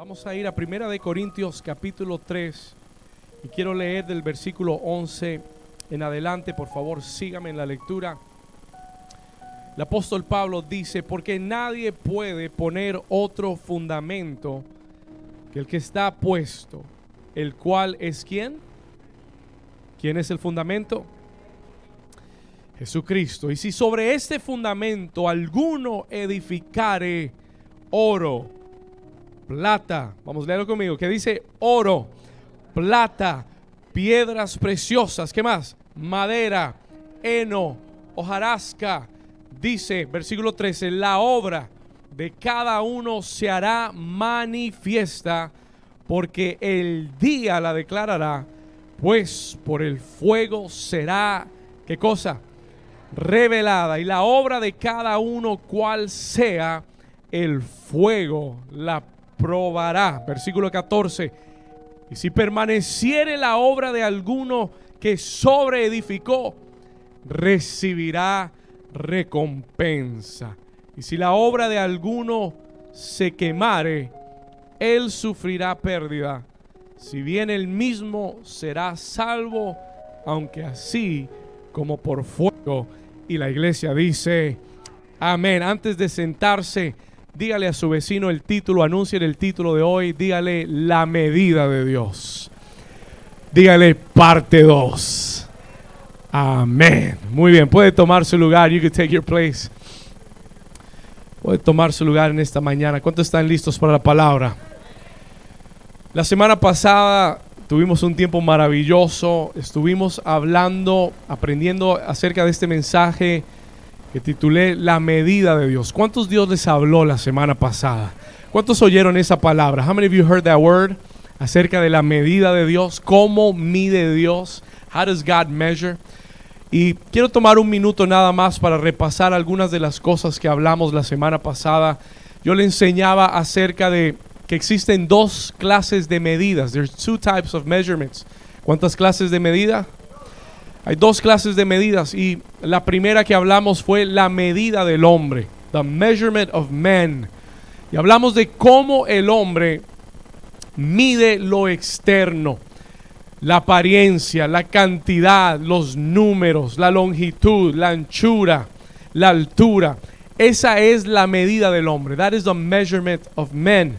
Vamos a ir a Primera de Corintios capítulo 3 y quiero leer del versículo 11 en adelante, por favor, sígame en la lectura. El apóstol Pablo dice, porque nadie puede poner otro fundamento que el que está puesto, el cual es quién? ¿Quién es el fundamento? Jesucristo. Y si sobre este fundamento alguno edificare oro, plata, vamos a leerlo conmigo, que dice oro, plata, piedras preciosas, ¿qué más? Madera, heno, hojarasca. Dice, versículo 13, la obra de cada uno se hará manifiesta porque el día la declarará, pues por el fuego será, ¿qué cosa? Revelada. Y la obra de cada uno, cual sea, el fuego la probará. Versículo 14. Y si permaneciere la obra de alguno que sobreedificó, recibirá recompensa. Y si la obra de alguno se quemare, él sufrirá pérdida. Si bien él mismo será salvo, aunque así como por fuego. Y la iglesia dice, amén. Antes de sentarse, dígale a su vecino el título, anuncie el título de hoy, dígale la medida de Dios. Dígale parte 2. Amén. Muy bien, puede tomar su lugar. You can take your place. Puede tomar su lugar en esta mañana. ¿Cuántos están listos para la palabra? La semana pasada tuvimos un tiempo maravilloso. Estuvimos hablando, aprendiendo acerca de este mensaje que titulé La medida de Dios. ¿Cuántos Dios les habló la semana pasada? ¿Cuántos oyeron esa palabra? How many of you heard that word? Acerca de la medida de Dios, cómo mide Dios, how does God measure? Y quiero tomar un minuto nada más para repasar algunas de las cosas que hablamos la semana pasada. Yo le enseñaba acerca de que existen dos clases de medidas. There's two types of measurements. ¿Cuántas clases de medida? Hay dos clases de medidas y la primera que hablamos fue la medida del hombre, the measurement of men. Y hablamos de cómo el hombre mide lo externo la apariencia, la cantidad, los números, la longitud, la anchura, la altura. Esa es la medida del hombre. That is the measurement of men.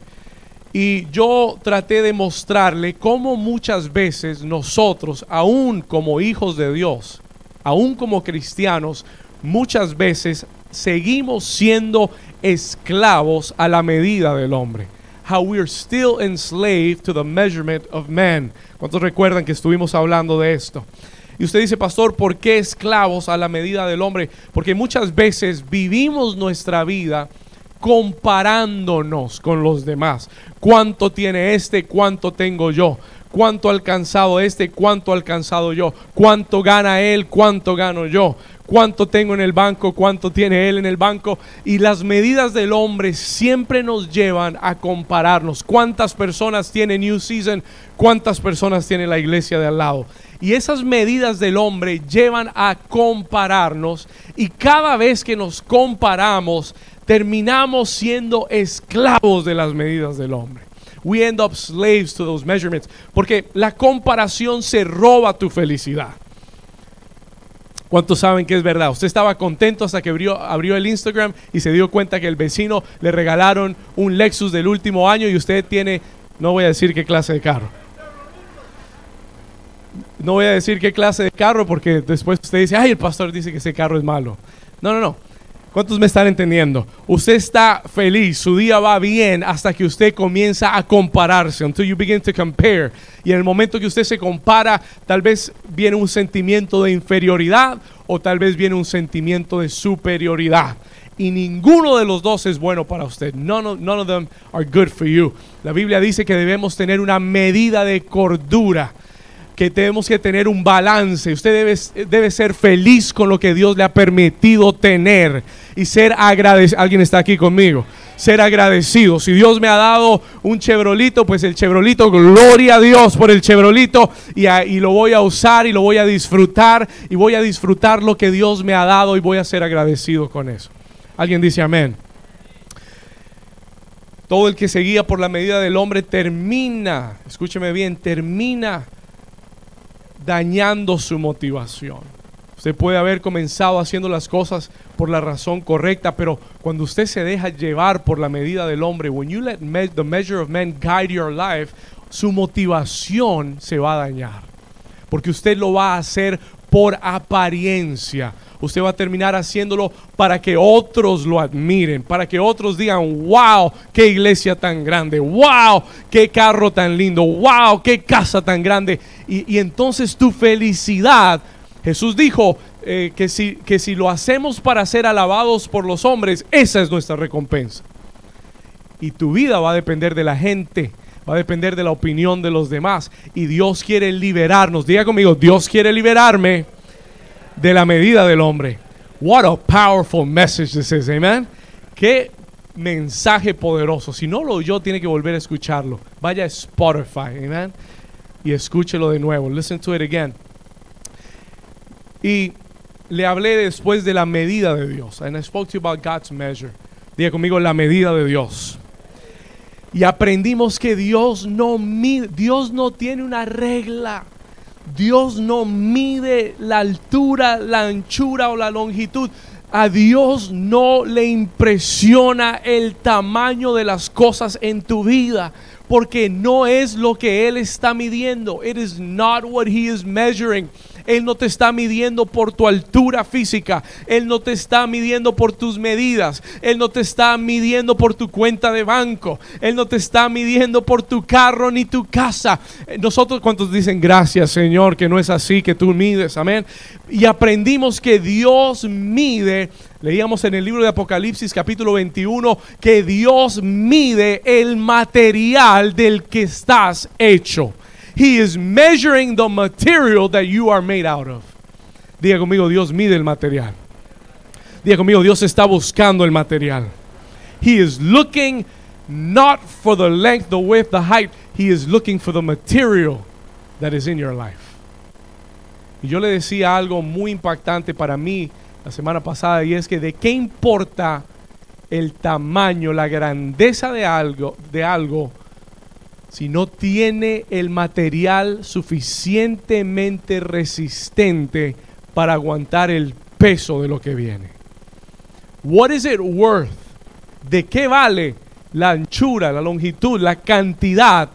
Y yo traté de mostrarle cómo muchas veces nosotros, aún como hijos de Dios, aún como cristianos, muchas veces seguimos siendo esclavos a la medida del hombre how we are still enslaved to the measurement of man. ¿Cuántos recuerdan que estuvimos hablando de esto? Y usted dice, pastor, ¿por qué esclavos a la medida del hombre? Porque muchas veces vivimos nuestra vida comparándonos con los demás. ¿Cuánto tiene este? ¿Cuánto tengo yo? ¿Cuánto ha alcanzado este? ¿Cuánto ha alcanzado yo? ¿Cuánto gana él? ¿Cuánto gano yo? cuánto tengo en el banco, cuánto tiene él en el banco. Y las medidas del hombre siempre nos llevan a compararnos. ¿Cuántas personas tiene New Season? ¿Cuántas personas tiene la iglesia de al lado? Y esas medidas del hombre llevan a compararnos. Y cada vez que nos comparamos, terminamos siendo esclavos de las medidas del hombre. We end up slaves to those measurements. Porque la comparación se roba tu felicidad. ¿Cuántos saben que es verdad? Usted estaba contento hasta que abrió, abrió, el Instagram y se dio cuenta que el vecino le regalaron un Lexus del último año y usted tiene, no voy a decir qué clase de carro. No voy a decir qué clase de carro porque después usted dice, ay, el pastor dice que ese carro es malo. No, no, no. ¿Cuántos me están entendiendo? Usted está feliz, su día va bien hasta que usted comienza a compararse, until you begin to compare. Y en el momento que usted se compara, tal vez viene un sentimiento de inferioridad o tal vez viene un sentimiento de superioridad. Y ninguno de los dos es bueno para usted. None of them are good for you. La Biblia dice que debemos tener una medida de cordura que tenemos que tener un balance. Usted debe, debe ser feliz con lo que Dios le ha permitido tener y ser agradecido. Alguien está aquí conmigo. Ser agradecido. Si Dios me ha dado un chevrolito, pues el chevrolito, gloria a Dios por el chevrolito y, y lo voy a usar y lo voy a disfrutar y voy a disfrutar lo que Dios me ha dado y voy a ser agradecido con eso. Alguien dice amén. Todo el que se guía por la medida del hombre termina, escúcheme bien, termina dañando su motivación. Usted puede haber comenzado haciendo las cosas por la razón correcta, pero cuando usted se deja llevar por la medida del hombre, when you let the measure of men guide your life, su motivación se va a dañar. Porque usted lo va a hacer por apariencia. Usted va a terminar haciéndolo para que otros lo admiren, para que otros digan, wow, qué iglesia tan grande, wow, qué carro tan lindo, wow, qué casa tan grande. Y, entonces tu felicidad Jesús dijo eh, que, si, que si lo hacemos para ser alabados por los hombres, esa es nuestra recompensa. Y tu vida va a depender de la gente, va a depender de la opinión de los demás. Y Dios quiere liberarnos. Diga conmigo, Dios quiere liberarme de la medida del hombre. What a powerful message this is, amen. Qué mensaje poderoso. Si no lo oyó, tiene que volver a escucharlo. Vaya a Spotify, amen. Y escúchelo de nuevo. Listen to it again. Y le hablé después de la medida de Dios. And I spoke to you about God's measure. Diga conmigo la medida de Dios. Y aprendimos que Dios no Dios no tiene una regla. Dios no mide la altura, la anchura o la longitud. A Dios no le impresiona el tamaño de las cosas en tu vida porque no es lo que él está midiendo. It is not what he is measuring. Él no te está midiendo por tu altura física. Él no te está midiendo por tus medidas. Él no te está midiendo por tu cuenta de banco. Él no te está midiendo por tu carro ni tu casa. Nosotros cuantos dicen gracias Señor que no es así que tú mides. Amén. Y aprendimos que Dios mide Leíamos en el libro de Apocalipsis capítulo 21 que Dios mide el material del que estás hecho. He is measuring the material that you are made out of. Diga conmigo, Dios mide el material. Diga conmigo, Dios está buscando el material. He is looking not for the length, the width, the height. He is looking for the material that is in your life. Y yo le decía algo muy impactante para mí la semana pasada y es que de qué importa el tamaño, la grandeza de algo, de algo si no tiene el material suficientemente resistente para aguantar el peso de lo que viene. What is it worth? ¿De qué vale la anchura, la longitud, la cantidad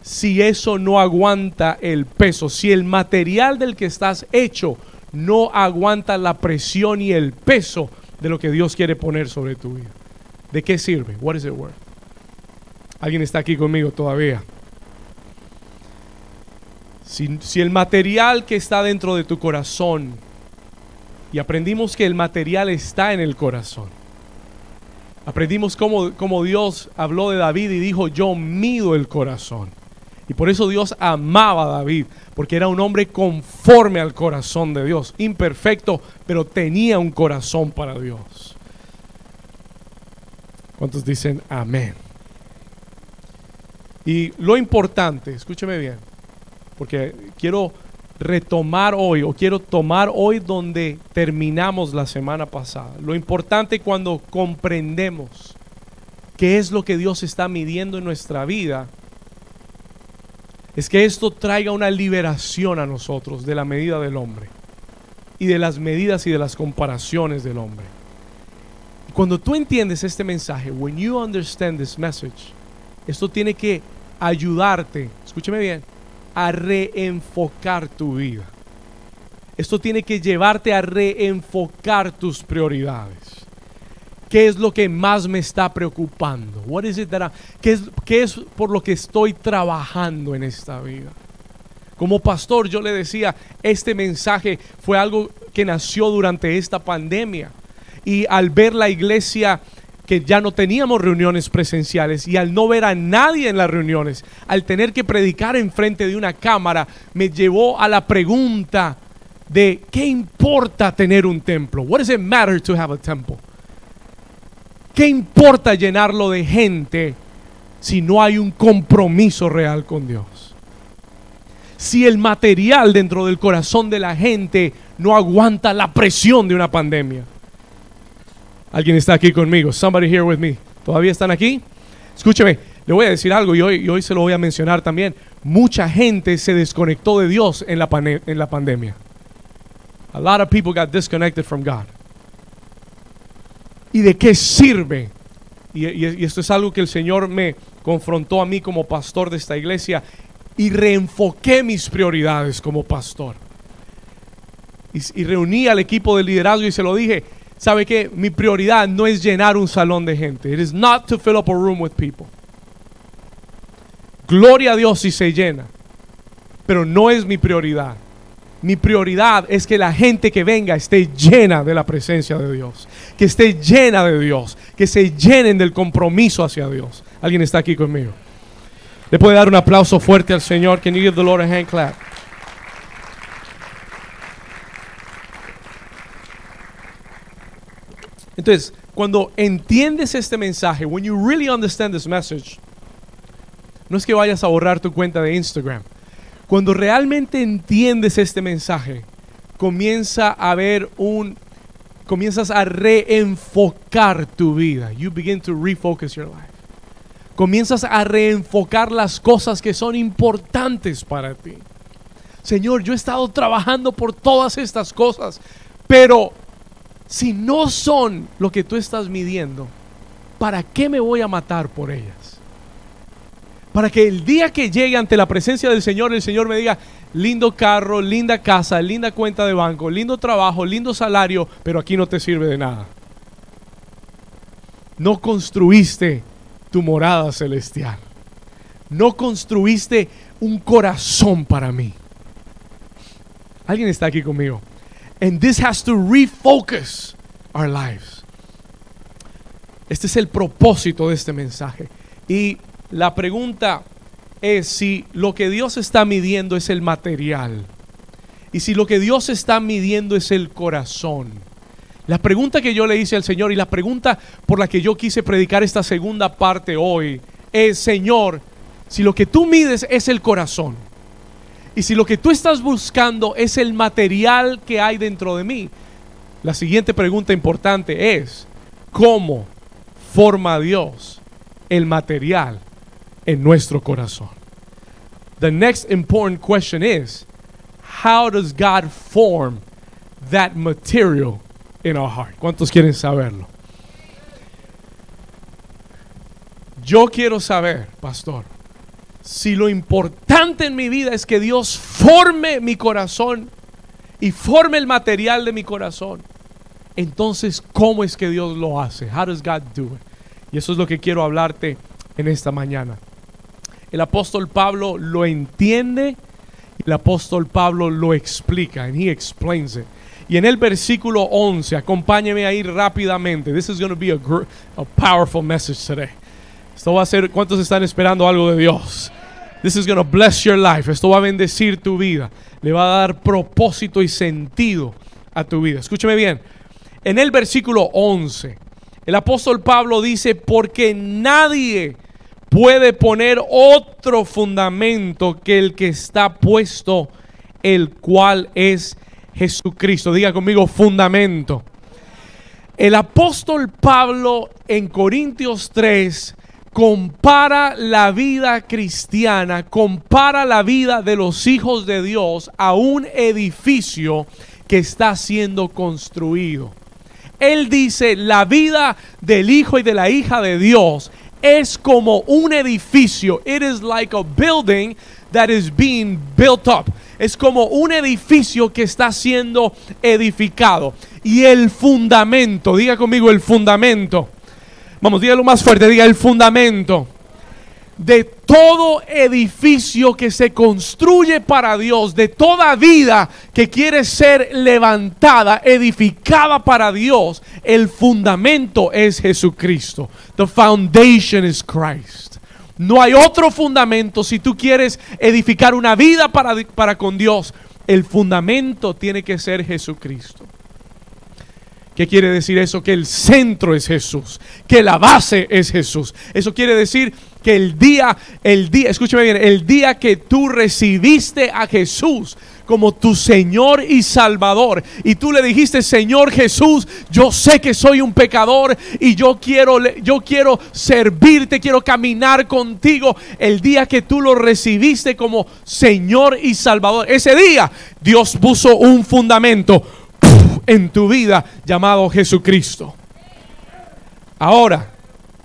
si eso no aguanta el peso? Si el material del que estás hecho no aguanta la presión y el peso de lo que Dios quiere poner sobre tu vida. ¿De qué sirve? What is it worth? ¿Alguien está aquí conmigo todavía? Si, el material que está dentro de tu corazón, y aprendimos que el material está en el corazón, aprendimos cómo, cómo Dios habló de David y dijo, yo mido el corazón. Y por eso Dios amaba a David, porque era un hombre conforme al corazón de Dios, imperfecto, pero tenía un corazón para Dios. ¿Cuántos dicen amén? Y lo importante, escúcheme bien, porque quiero retomar hoy o quiero tomar hoy donde terminamos la semana pasada. Lo importante cuando comprendemos qué es lo que Dios está midiendo en nuestra vida es que esto traiga una liberación a nosotros de la medida del hombre y de las medidas y de las comparaciones del hombre. Cuando tú entiendes este mensaje, when you understand this message, esto tiene que ayudarte, escúcheme bien, a reenfocar tu vida. Esto tiene que llevarte a reenfocar tus prioridades. ¿Qué es lo que más me está preocupando? What is it ¿qué, es, ¿Qué es por lo que estoy trabajando en esta vida? Como pastor yo le decía, este mensaje fue algo que nació durante esta pandemia. Y al ver la iglesia que ya no teníamos reuniones presenciales y al no ver a nadie en las reuniones, al tener que predicar enfrente de una cámara, me llevó a la pregunta de ¿qué importa tener un templo? What does it matter to have a temple? ¿Qué importa llenarlo de gente si no hay un compromiso real con Dios? Si el material dentro del corazón de la gente no aguanta la presión de una pandemia. Alguien está aquí conmigo. Somebody here with me. ¿Todavía están aquí? Escúcheme, le voy a decir algo y hoy, se lo voy a mencionar también. Mucha gente se desconectó de Dios en la, pandemia. A lot of people got disconnected from God. ¿Y de qué sirve? Y, esto es algo que el Señor me confrontó a mí como pastor de esta iglesia y reenfoqué mis prioridades como pastor. Y reuní al equipo de liderazgo y se lo dije, ¿sabe qué? Mi prioridad no es llenar un salón de gente. It is not to fill up a room with people. Gloria a Dios si se llena, pero no es mi prioridad. Mi prioridad es que la gente que venga esté llena de la presencia de Dios, que esté llena de Dios, que se llenen del compromiso hacia Dios. ¿Alguien está aquí conmigo? Le puede dar un aplauso fuerte al Señor. Can you give the Lord a hand clap? Entonces, cuando entiendes este mensaje, when you really understand this message, no es que vayas a borrar tu cuenta de Instagram. Cuando realmente entiendes este mensaje, comienza a haber un comienzas a reenfocar tu vida. You begin to refocus your life. Comienzas a reenfocar las cosas que son importantes para ti. Señor, yo he estado trabajando por todas estas cosas, pero si no son lo que tú estás midiendo, ¿para qué me voy a matar por ellas? Para que el día que llegue ante la presencia del Señor, el Señor me diga, lindo carro, linda casa, linda cuenta de banco, lindo trabajo, lindo salario, pero aquí no te sirve de nada. No construiste tu morada celestial. No construiste un corazón para mí. Alguien está aquí conmigo. And this has to refocus our lives. Este es el propósito de este mensaje. Y la pregunta es si lo que Dios está midiendo es el material. Y si lo que Dios está midiendo es el corazón. La pregunta que yo le hice al Señor y la pregunta por la que yo quise predicar esta segunda parte hoy es, Señor, si lo que tú mides es el corazón y si lo que tú estás buscando es el material que hay dentro de mí, la siguiente pregunta importante es, ¿cómo forma Dios el material en nuestro corazón? The next important question is, how does God form that material in our heart? ¿Cuántos quieren saberlo? Yo quiero saber, pastor, si lo importante en mi vida es que Dios forme mi corazón y forme el material de mi corazón, entonces, ¿cómo es que Dios lo hace? How does God do it? Y eso es lo que quiero hablarte en esta mañana. El apóstol Pablo lo entiende el apóstol Pablo lo explica, and he explains it. Y en el versículo 11, acompáñeme ahí rápidamente. This is going to be a, a powerful message today. Esto va a ser, ¿cuántos están esperando algo de Dios? This is going to bless your life. Esto va a bendecir tu vida. Le va a dar propósito y sentido a tu vida. Escúcheme bien. En el versículo 11, el apóstol Pablo dice, porque nadie puede poner otro fundamento que el que está puesto, el cual es Jesucristo. Diga conmigo, fundamento. El apóstol Pablo en Corintios 3 compara la vida cristiana, compara la vida de los hijos de Dios a un edificio que está siendo construido. Él dice, la vida del hijo y de la hija de Dios es como un edificio. It is like a building that is being built up. Es como un edificio que está siendo edificado. Y el fundamento, diga conmigo el fundamento. Vamos, dígalo más fuerte, diga el fundamento de todo edificio que se construye para Dios, de toda vida que quiere ser levantada, edificada para Dios, el fundamento es Jesucristo. The foundation is Christ. No hay otro fundamento si tú quieres edificar una vida para, para con Dios. El fundamento tiene que ser Jesucristo. ¿Qué quiere decir eso? Que el centro es Jesús, que la base es Jesús. Eso quiere decir que el día, el día, escúchame bien, el día que tú recibiste a Jesús como tu Señor y Salvador y tú le dijiste, Señor Jesús, yo sé que soy un pecador y yo quiero yo quiero servirte, quiero caminar contigo. El día que tú lo recibiste como Señor y Salvador, ese día Dios puso un fundamento en tu vida llamado Jesucristo. Ahora,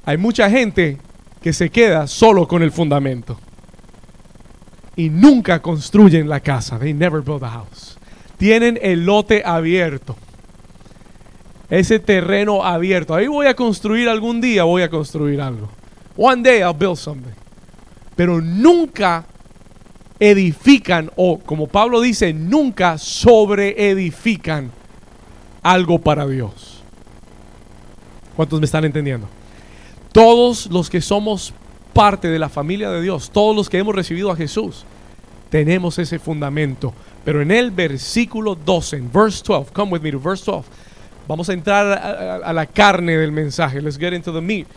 hay mucha gente que se queda solo con el fundamento y nunca construyen la casa. They never build a house. Tienen el lote abierto. Ese terreno abierto. Ahí voy a construir algún día, voy a construir algo. One day I'll build something. Pero nunca edifican o como Pablo dice, nunca sobreedifican algo para Dios. ¿Cuántos me están entendiendo? Todos los que somos parte de la familia de Dios, todos los que hemos recibido a Jesús, tenemos ese fundamento. Pero en el versículo 12, en verse 12, come with me to verse 12. Vamos a entrar a, la carne del mensaje. Let's get into the meat.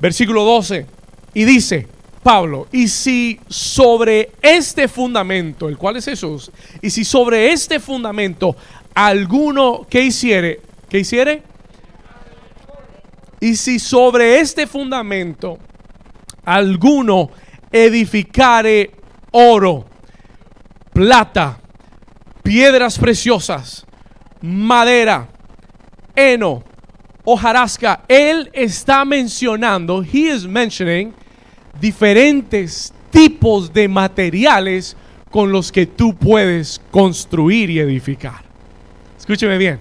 Versículo 12. Y dice, Pablo, y si sobre este fundamento, el cual es Jesús, y si sobre este fundamento alguno que hiciere, ¿qué hiciere? Y si sobre este fundamento alguno edificare oro, plata, piedras preciosas, madera, heno, hojarasca, él está mencionando, he is mentioning diferentes tipos de materiales con los que tú puedes construir y edificar. Escúcheme bien.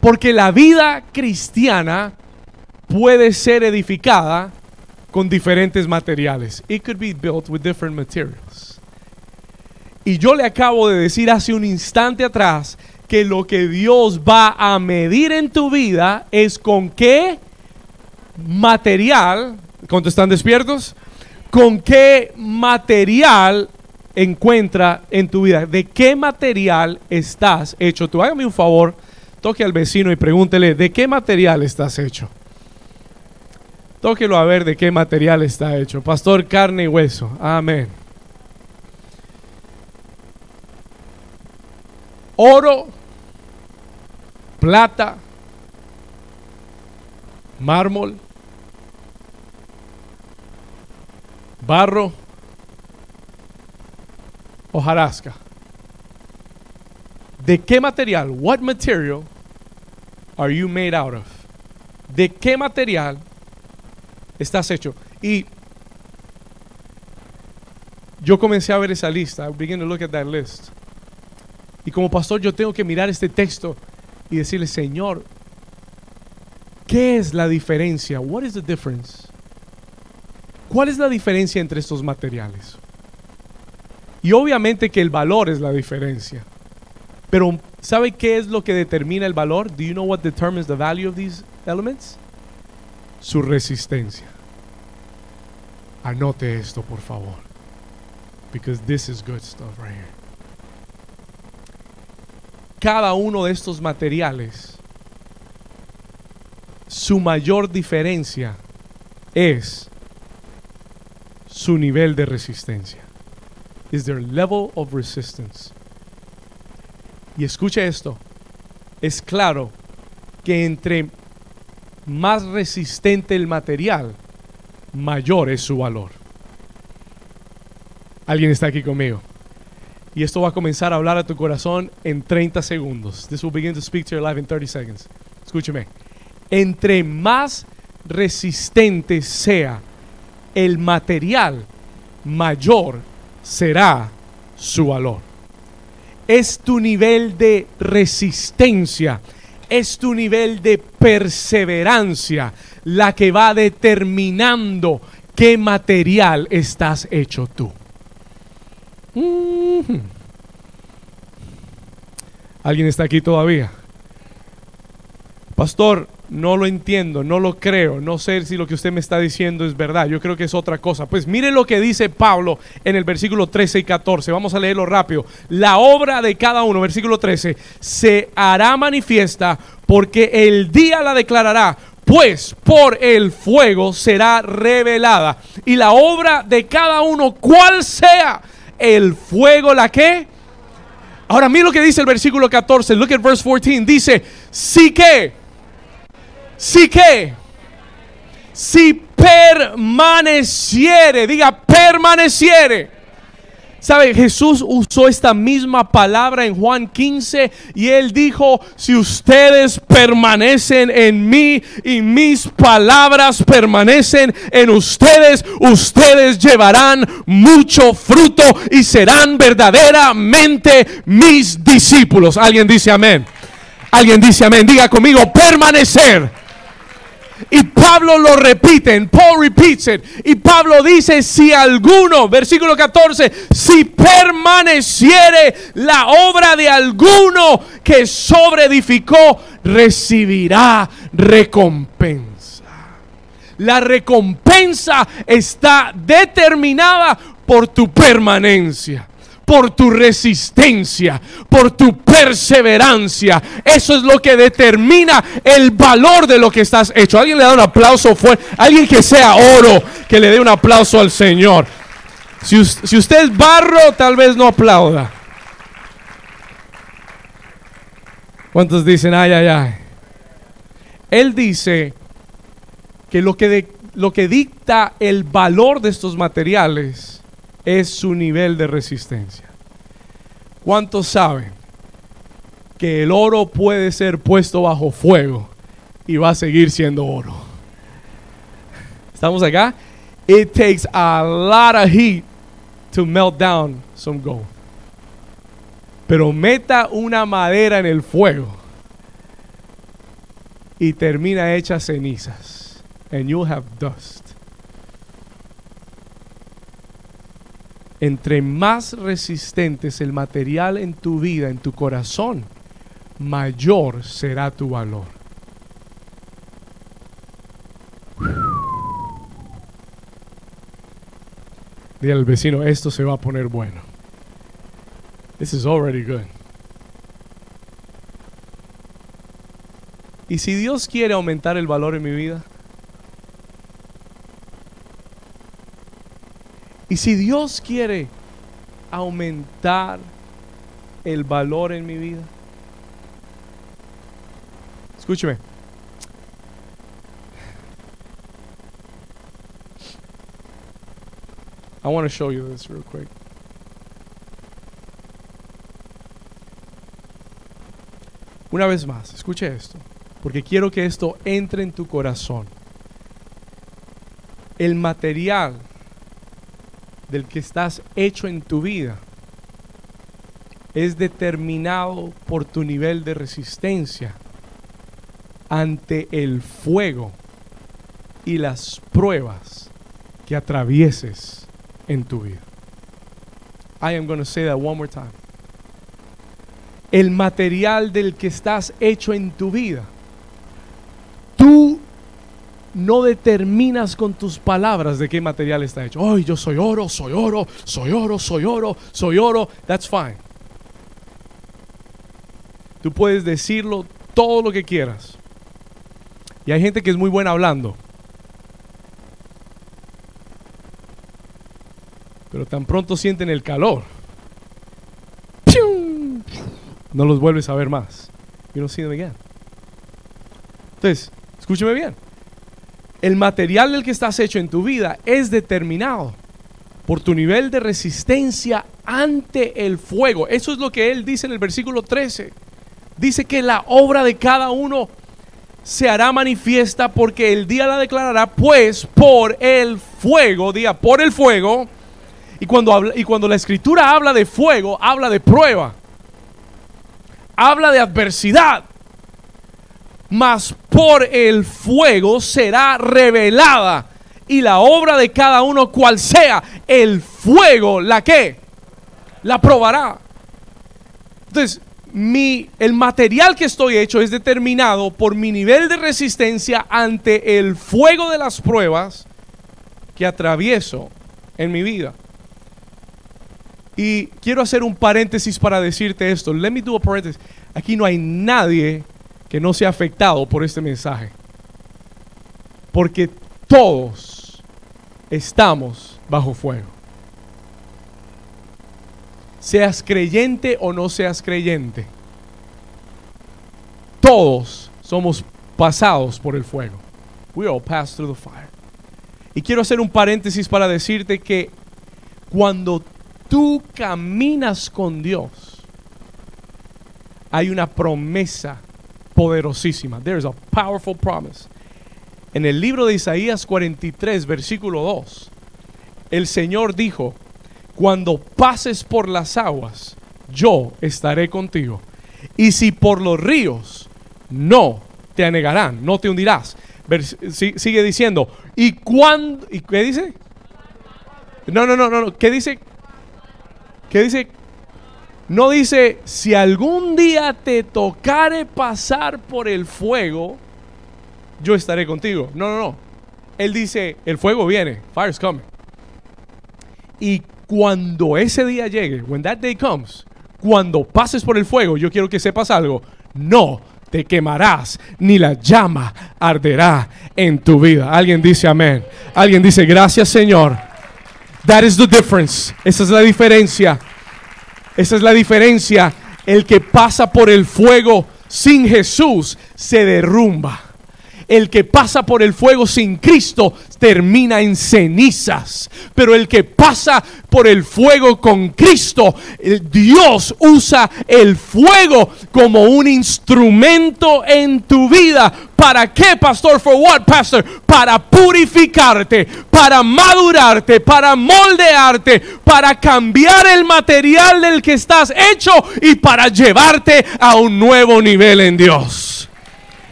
Porque la vida cristiana puede ser edificada con diferentes materiales. It could be built with different materials. Y yo le acabo de decir hace un instante atrás que lo que Dios va a medir en tu vida es con qué material, ¿cuántos están despiertos? ¿Con qué material encuentra en tu vida? ¿De qué material estás hecho tú? Hágame un favor, toque al vecino y pregúntele, ¿de qué material estás hecho? Tóquelo a ver de qué material está hecho. Pastor, carne y hueso. Amén. Oro, plata, mármol, barro, hojarasca. ¿De qué material? What material are you made out of? ¿De qué material estás hecho? Y yo comencé a ver esa lista. I began to look at that list. Y como pastor yo tengo que mirar este texto y decirle, Señor, ¿qué es la diferencia? What is the difference? ¿Cuál es la diferencia entre estos materiales? Y obviamente que el valor es la diferencia. Pero ¿sabe qué es lo que determina el valor? Do you know what determines the value of these elements? Su resistencia. Anote esto, por favor. Because this is good stuff right here. Cada uno de estos materiales su mayor diferencia es su nivel de resistencia is their level of resistance. Y escucha esto, es claro que entre más resistente el material, mayor es su valor. Alguien está aquí conmigo. Y esto va a comenzar a hablar a tu corazón en 30 segundos. This will begin to speak to your life in 30 seconds. Escúcheme. Entre más resistente sea el material, mayor será su valor. Es tu nivel de resistencia, es tu nivel de perseverancia la que va determinando qué material estás hecho tú. ¿Alguien está aquí todavía? Pastor, no lo entiendo, no lo creo, no sé si lo que usted me está diciendo es verdad, yo creo que es otra cosa. Pues mire lo que dice Pablo en el versículo 13 y 14, vamos a leerlo rápido. La obra de cada uno, versículo 13, se hará manifiesta porque el día la declarará, pues por el fuego será revelada. Y la obra de cada uno, cual sea el fuego, la que... Ahora mire lo que dice el versículo 14, look at verse 14, dice, sí que si que, si permaneciere, diga permaneciere. ¿Sabe? Jesús usó esta misma palabra en Juan 15 y él dijo, si ustedes permanecen en mí y mis palabras permanecen en ustedes, ustedes llevarán mucho fruto y serán verdaderamente mis discípulos. Alguien dice amén. Alguien dice amén. Diga conmigo, permanecer. Y Pablo lo repite, Paul repeats it. Y Pablo dice, si alguno, versículo 14, si permaneciere la obra de alguno que sobreedificó, recibirá recompensa. La recompensa está determinada por tu permanencia por tu resistencia, por tu perseverancia. Eso es lo que determina el valor de lo que estás hecho. Alguien le da un aplauso fuerte, alguien que sea oro, que le dé un aplauso al Señor. Si, usted es barro, tal vez no aplauda. ¿Cuántos dicen, ay, ay, ay? Él dice que lo que, lo que dicta el valor de estos materiales es su nivel de resistencia. ¿Cuántos saben que el oro puede ser puesto bajo fuego y va a seguir siendo oro? ¿Estamos acá? It takes a lot of heat to melt down some gold. Pero meta una madera en el fuego y termina hecha cenizas. And you'll have dust. Entre más resistente es el material en tu vida, en tu corazón, mayor será tu valor. Dile al vecino, esto se va a poner bueno. This is already good. Y si Dios quiere aumentar el valor en mi vida, Y si Dios quiere aumentar el valor en mi vida, escúcheme. I want to show you this real quick. Una vez más, escuche esto, porque quiero que esto entre en tu corazón. El material del que estás hecho en tu vida es determinado por tu nivel de resistencia ante el fuego y las pruebas que atravieses en tu vida. I am going to say that one more time. El material del que estás hecho en tu vida. No determinas con tus palabras de qué material está hecho. Hoy yo soy oro, soy oro, soy oro, soy oro, soy oro. That's fine. Tú puedes decirlo todo lo que quieras. Y hay gente que es muy buena hablando. Pero tan pronto sienten el calor. No los vuelves a ver más. You don't see them again. Entonces, escúcheme bien el material del que estás hecho en tu vida es determinado por tu nivel de resistencia ante el fuego. Eso es lo que él dice en el versículo 13. Dice que la obra de cada uno se hará manifiesta porque el día la declarará, pues por el fuego, día por el fuego. Y cuando, habla, y cuando la escritura habla de fuego, habla de prueba, habla de adversidad mas por el fuego será revelada y la obra de cada uno cual sea, el fuego, la que, la probará. Entonces, mi, el material que estoy hecho es determinado por mi nivel de resistencia ante el fuego de las pruebas que atravieso en mi vida. Y quiero hacer un paréntesis para decirte esto. Let me do a paréntesis. Aquí no hay nadie que no sea afectado por este mensaje. Porque todos estamos bajo fuego. Seas creyente o no seas creyente. Todos somos pasados por el fuego. We all pass through the fire. Y quiero hacer un paréntesis para decirte que cuando tú caminas con Dios, hay una promesa poderosísima. There is a powerful promise. En el libro de Isaías 43, versículo 2, el Señor dijo, cuando pases por las aguas, yo estaré contigo. Y si por los ríos, no te anegarán, no te hundirás. sigue diciendo, ¿y cuándo? ¿Y qué dice? No, no, no, no, ¿qué dice? ¿Qué dice? No dice, si algún día te tocare pasar por el fuego, yo estaré contigo. No, no, no. Él dice, el fuego viene, fire's coming. Y cuando ese día llegue, when that day comes, cuando pases por el fuego, yo quiero que sepas algo, no te quemarás, ni la llama arderá en tu vida. Alguien dice amén. Alguien dice, gracias Señor. That is the difference. Esa es la diferencia. Esa es la diferencia. El que pasa por el fuego sin Jesús se derrumba el que pasa por el fuego sin Cristo termina en cenizas. Pero el que pasa por el fuego con Cristo, Dios usa el fuego como un instrumento en tu vida. ¿Para qué, pastor? For what, pastor? Para purificarte, para madurarte, para moldearte, para cambiar el material del que estás hecho y para llevarte a un nuevo nivel en Dios.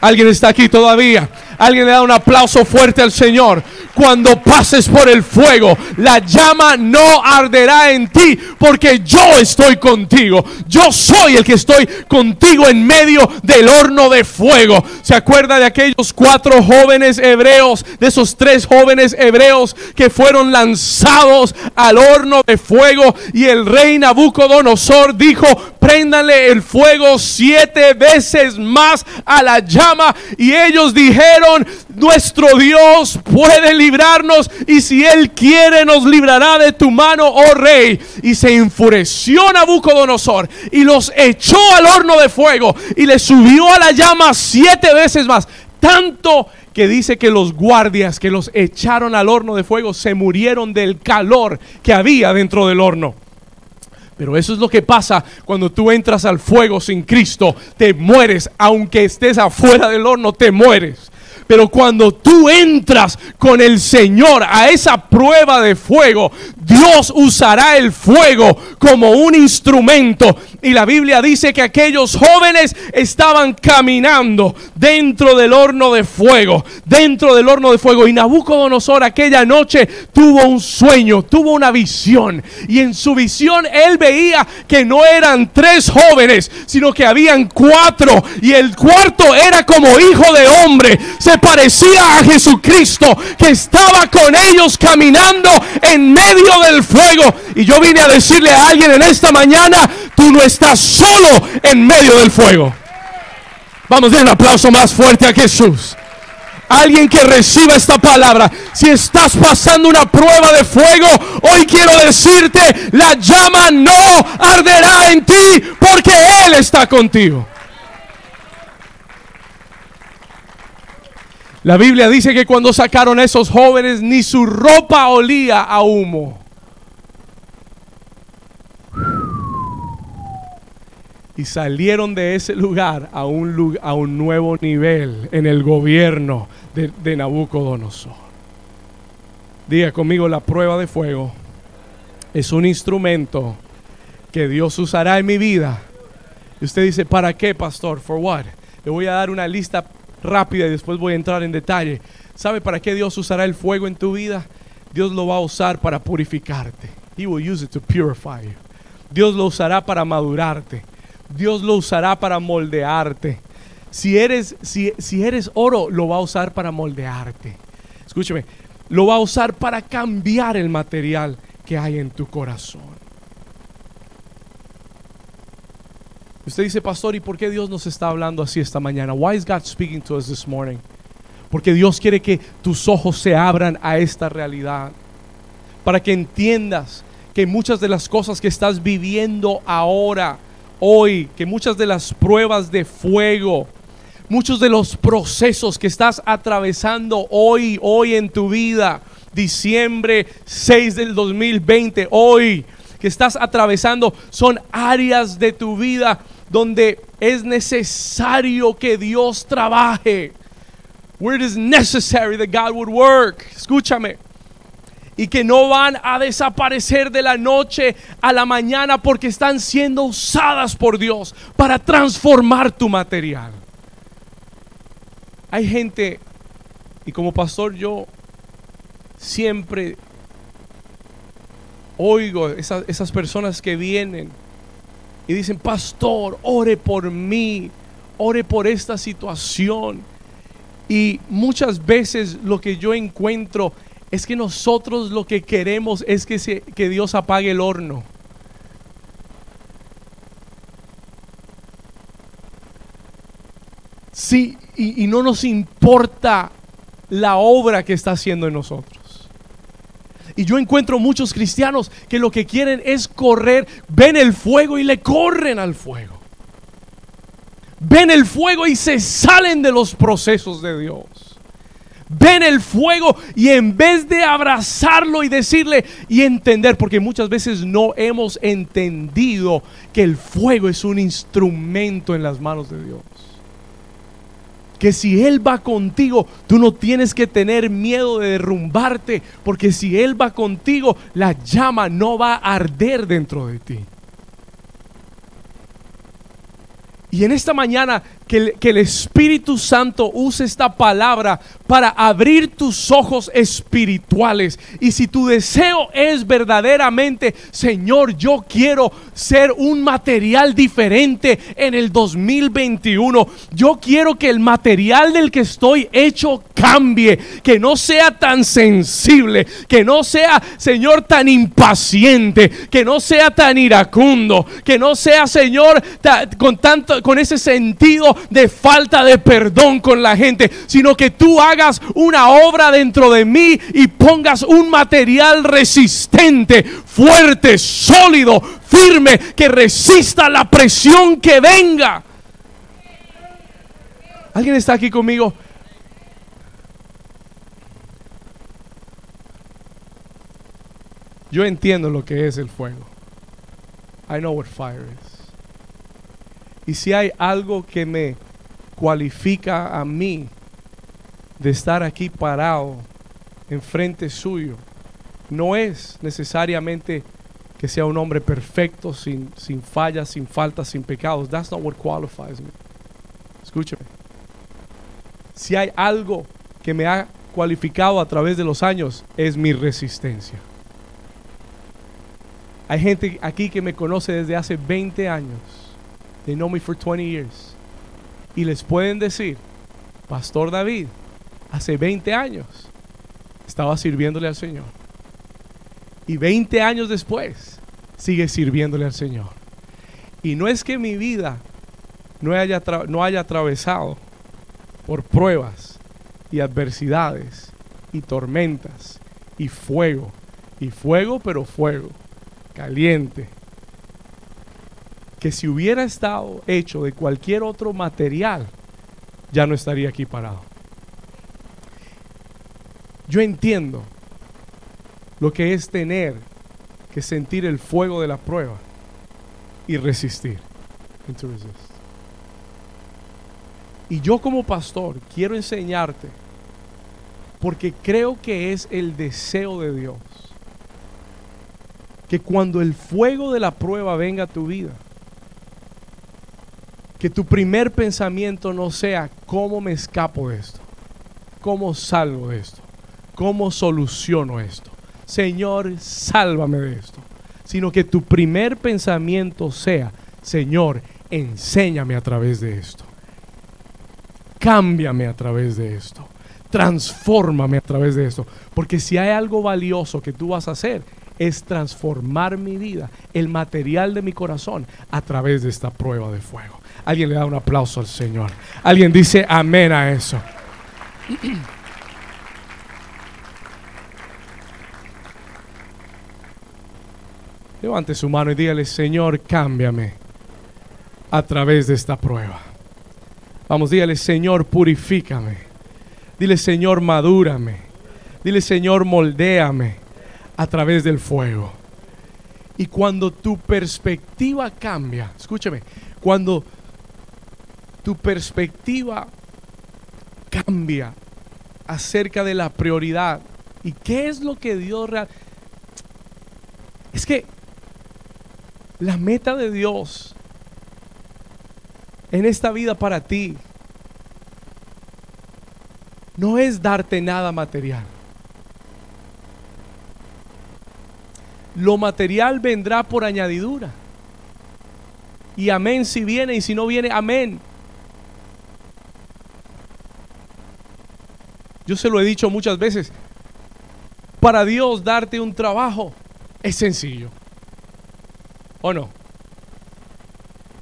¿Alguien está aquí todavía? Alguien le da un aplauso fuerte al Señor. Cuando pases por el fuego, la llama no arderá en ti porque yo estoy contigo. Yo soy el que estoy contigo en medio del horno de fuego. ¿Se acuerda de aquellos cuatro jóvenes hebreos, de esos tres jóvenes hebreos que fueron lanzados al horno de fuego y el rey Nabucodonosor dijo, préndanle el fuego siete veces más a la llama y ellos dijeron, nuestro Dios puede librarnos y si Él quiere nos librará de tu mano, oh rey. Y se enfureció Nabucodonosor y los echó al horno de fuego y le subió a la llama siete veces más. Tanto que dice que los guardias que los echaron al horno de fuego se murieron del calor que había dentro del horno. Pero eso es lo que pasa cuando tú entras al fuego sin Cristo. Te mueres, aunque estés afuera del horno, te mueres. Pero cuando tú entras con el Señor a esa prueba de fuego, Dios usará el fuego como un instrumento. Y la Biblia dice que aquellos jóvenes estaban caminando dentro del horno de fuego, dentro del horno de fuego. Y Nabucodonosor aquella noche tuvo un sueño, tuvo una visión. Y en su visión él veía que no eran tres jóvenes, sino que habían cuatro. Y el cuarto era como hijo de hombre. Se parecía a Jesucristo que estaba con ellos caminando en medio del fuego. Y yo vine a decirle a alguien en esta mañana, tú no estás solo en medio del fuego. Vamos a dar un aplauso más fuerte a Jesús. Alguien que reciba esta palabra. Si estás pasando una prueba de fuego, hoy quiero decirte, la llama no arderá en ti porque Él está contigo. La Biblia dice que cuando sacaron a esos jóvenes ni su ropa olía a humo. Y salieron de ese lugar a un, a un nuevo nivel en el gobierno de, Nabucodonosor. Diga conmigo, la prueba de fuego es un instrumento que Dios usará en mi vida. Y usted dice, ¿para qué, pastor? ¿For what? Le voy a dar una lista rápida y después voy a entrar en detalle. ¿Sabe para qué Dios usará el fuego en tu vida? Dios lo va a usar para purificarte. He will use it to purify you. Dios lo usará para madurarte. Dios lo usará para moldearte. Si eres, si, si eres oro, lo va a usar para moldearte. Escúcheme, lo va a usar para cambiar el material que hay en tu corazón. Usted dice, pastor, ¿y por qué Dios nos está hablando así esta mañana? Why is God speaking to us this morning? Porque Dios quiere que tus ojos se abran a esta realidad. Para que entiendas que muchas de las cosas que estás viviendo ahora, hoy, que muchas de las pruebas de fuego, muchos de los procesos que estás atravesando hoy, hoy en tu vida, diciembre 6 del 2020, hoy que estás atravesando, son áreas de tu vida donde es necesario que Dios trabaje. Where it is necessary that God would work. Escúchame. Y que no van a desaparecer de la noche a la mañana porque están siendo usadas por Dios para transformar tu material. Hay gente, y como pastor yo siempre oigo esas, esas personas que vienen y dicen, pastor, ore por mí, ore por esta situación. Y muchas veces lo que yo encuentro es que nosotros lo que queremos es que, que Dios apague el horno. Sí, y no nos importa la obra que está haciendo en nosotros. Y yo encuentro muchos cristianos que lo que quieren es correr, ven el fuego y le corren al fuego. Ven el fuego y se salen de los procesos de Dios. Ven el fuego y en vez de abrazarlo y decirle y entender, porque muchas veces no hemos entendido que el fuego es un instrumento en las manos de Dios que si Él va contigo, tú no tienes que tener miedo de derrumbarte, porque si Él va contigo, la llama no va a arder dentro de ti. Y en esta mañana que el, Espíritu Santo use esta palabra para abrir tus ojos espirituales. Y si tu deseo es verdaderamente, Señor, yo quiero ser un material diferente en el 2021. Yo quiero que el material del que estoy hecho cambie, que no sea tan sensible, que no sea, Señor, tan impaciente, que no sea tan iracundo, que no sea, Señor, con tanto con ese sentido de falta de perdón con la gente, sino que tú hagas una obra dentro de mí y pongas un material resistente, fuerte, sólido, firme, que resista la presión que venga. ¿Alguien está aquí conmigo? Yo entiendo lo que es el fuego. I know what fire is. Y si hay algo que me cualifica a mí de estar aquí parado enfrente suyo, no es necesariamente que sea un hombre perfecto, sin, sin fallas, sin faltas, sin pecados. That's not what qualifies me. Escúcheme. Si hay algo que me ha cualificado a través de los años, es mi resistencia. Hay gente aquí que me conoce desde hace 20 años They know me for 20 years. Y les pueden decir, Pastor David, hace 20 años estaba sirviéndole al Señor. Y 20 años después sigue sirviéndole al Señor. Y no es que mi vida no haya, no haya atravesado por pruebas y adversidades y tormentas y fuego. Y fuego, pero fuego. Caliente, que si hubiera estado hecho de cualquier otro material, ya no estaría aquí parado. Yo entiendo lo que es tener que sentir el fuego de la prueba y resistir. Y yo como pastor quiero enseñarte, porque creo que es el deseo de Dios, que cuando el fuego de la prueba venga a tu vida, que tu primer pensamiento no sea cómo me escapo de esto, cómo salgo de esto, cómo soluciono esto. Señor, sálvame de esto. Sino que tu primer pensamiento sea, Señor, enséñame a través de esto. Cámbiame a través de esto. Transfórmame a través de esto. Porque si hay algo valioso que tú vas a hacer, es transformar mi vida, el material de mi corazón, a través de esta prueba de fuego. Alguien le da un aplauso al Señor. Alguien dice amén a eso. Levante su mano y dígale, Señor, cámbiame a través de esta prueba. Vamos, dígale, Señor, purifícame. Dile, Señor, madúrame. Dile, Señor, moldéame a través del fuego. Y cuando tu perspectiva cambia, escúchame, cuando tu perspectiva cambia acerca de la prioridad y qué es lo que Dios real es que la meta de Dios en esta vida para ti no es darte nada material. Lo material vendrá por añadidura. Y amén si viene y si no viene, amén. Yo se lo he dicho muchas veces. Para Dios darte un trabajo es sencillo. ¿O no?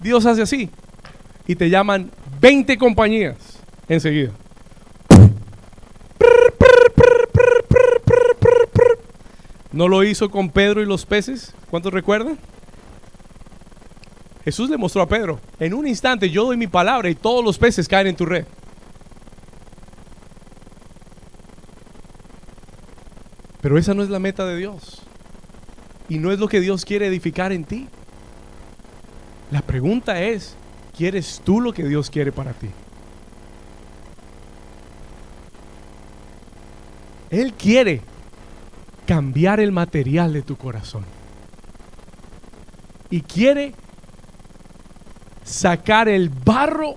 Dios hace así. Y te llaman 20 compañías enseguida. ¿No lo hizo con Pedro y los peces? ¿Cuántos recuerdan? Jesús le mostró a Pedro, en un instante yo doy mi palabra y todos los peces caen en tu red. Pero esa no es la meta de Dios. Y no es lo que Dios quiere edificar en ti. La pregunta es, ¿quieres tú lo que Dios quiere para ti? Él quiere cambiar el material de tu corazón. Y quiere sacar el barro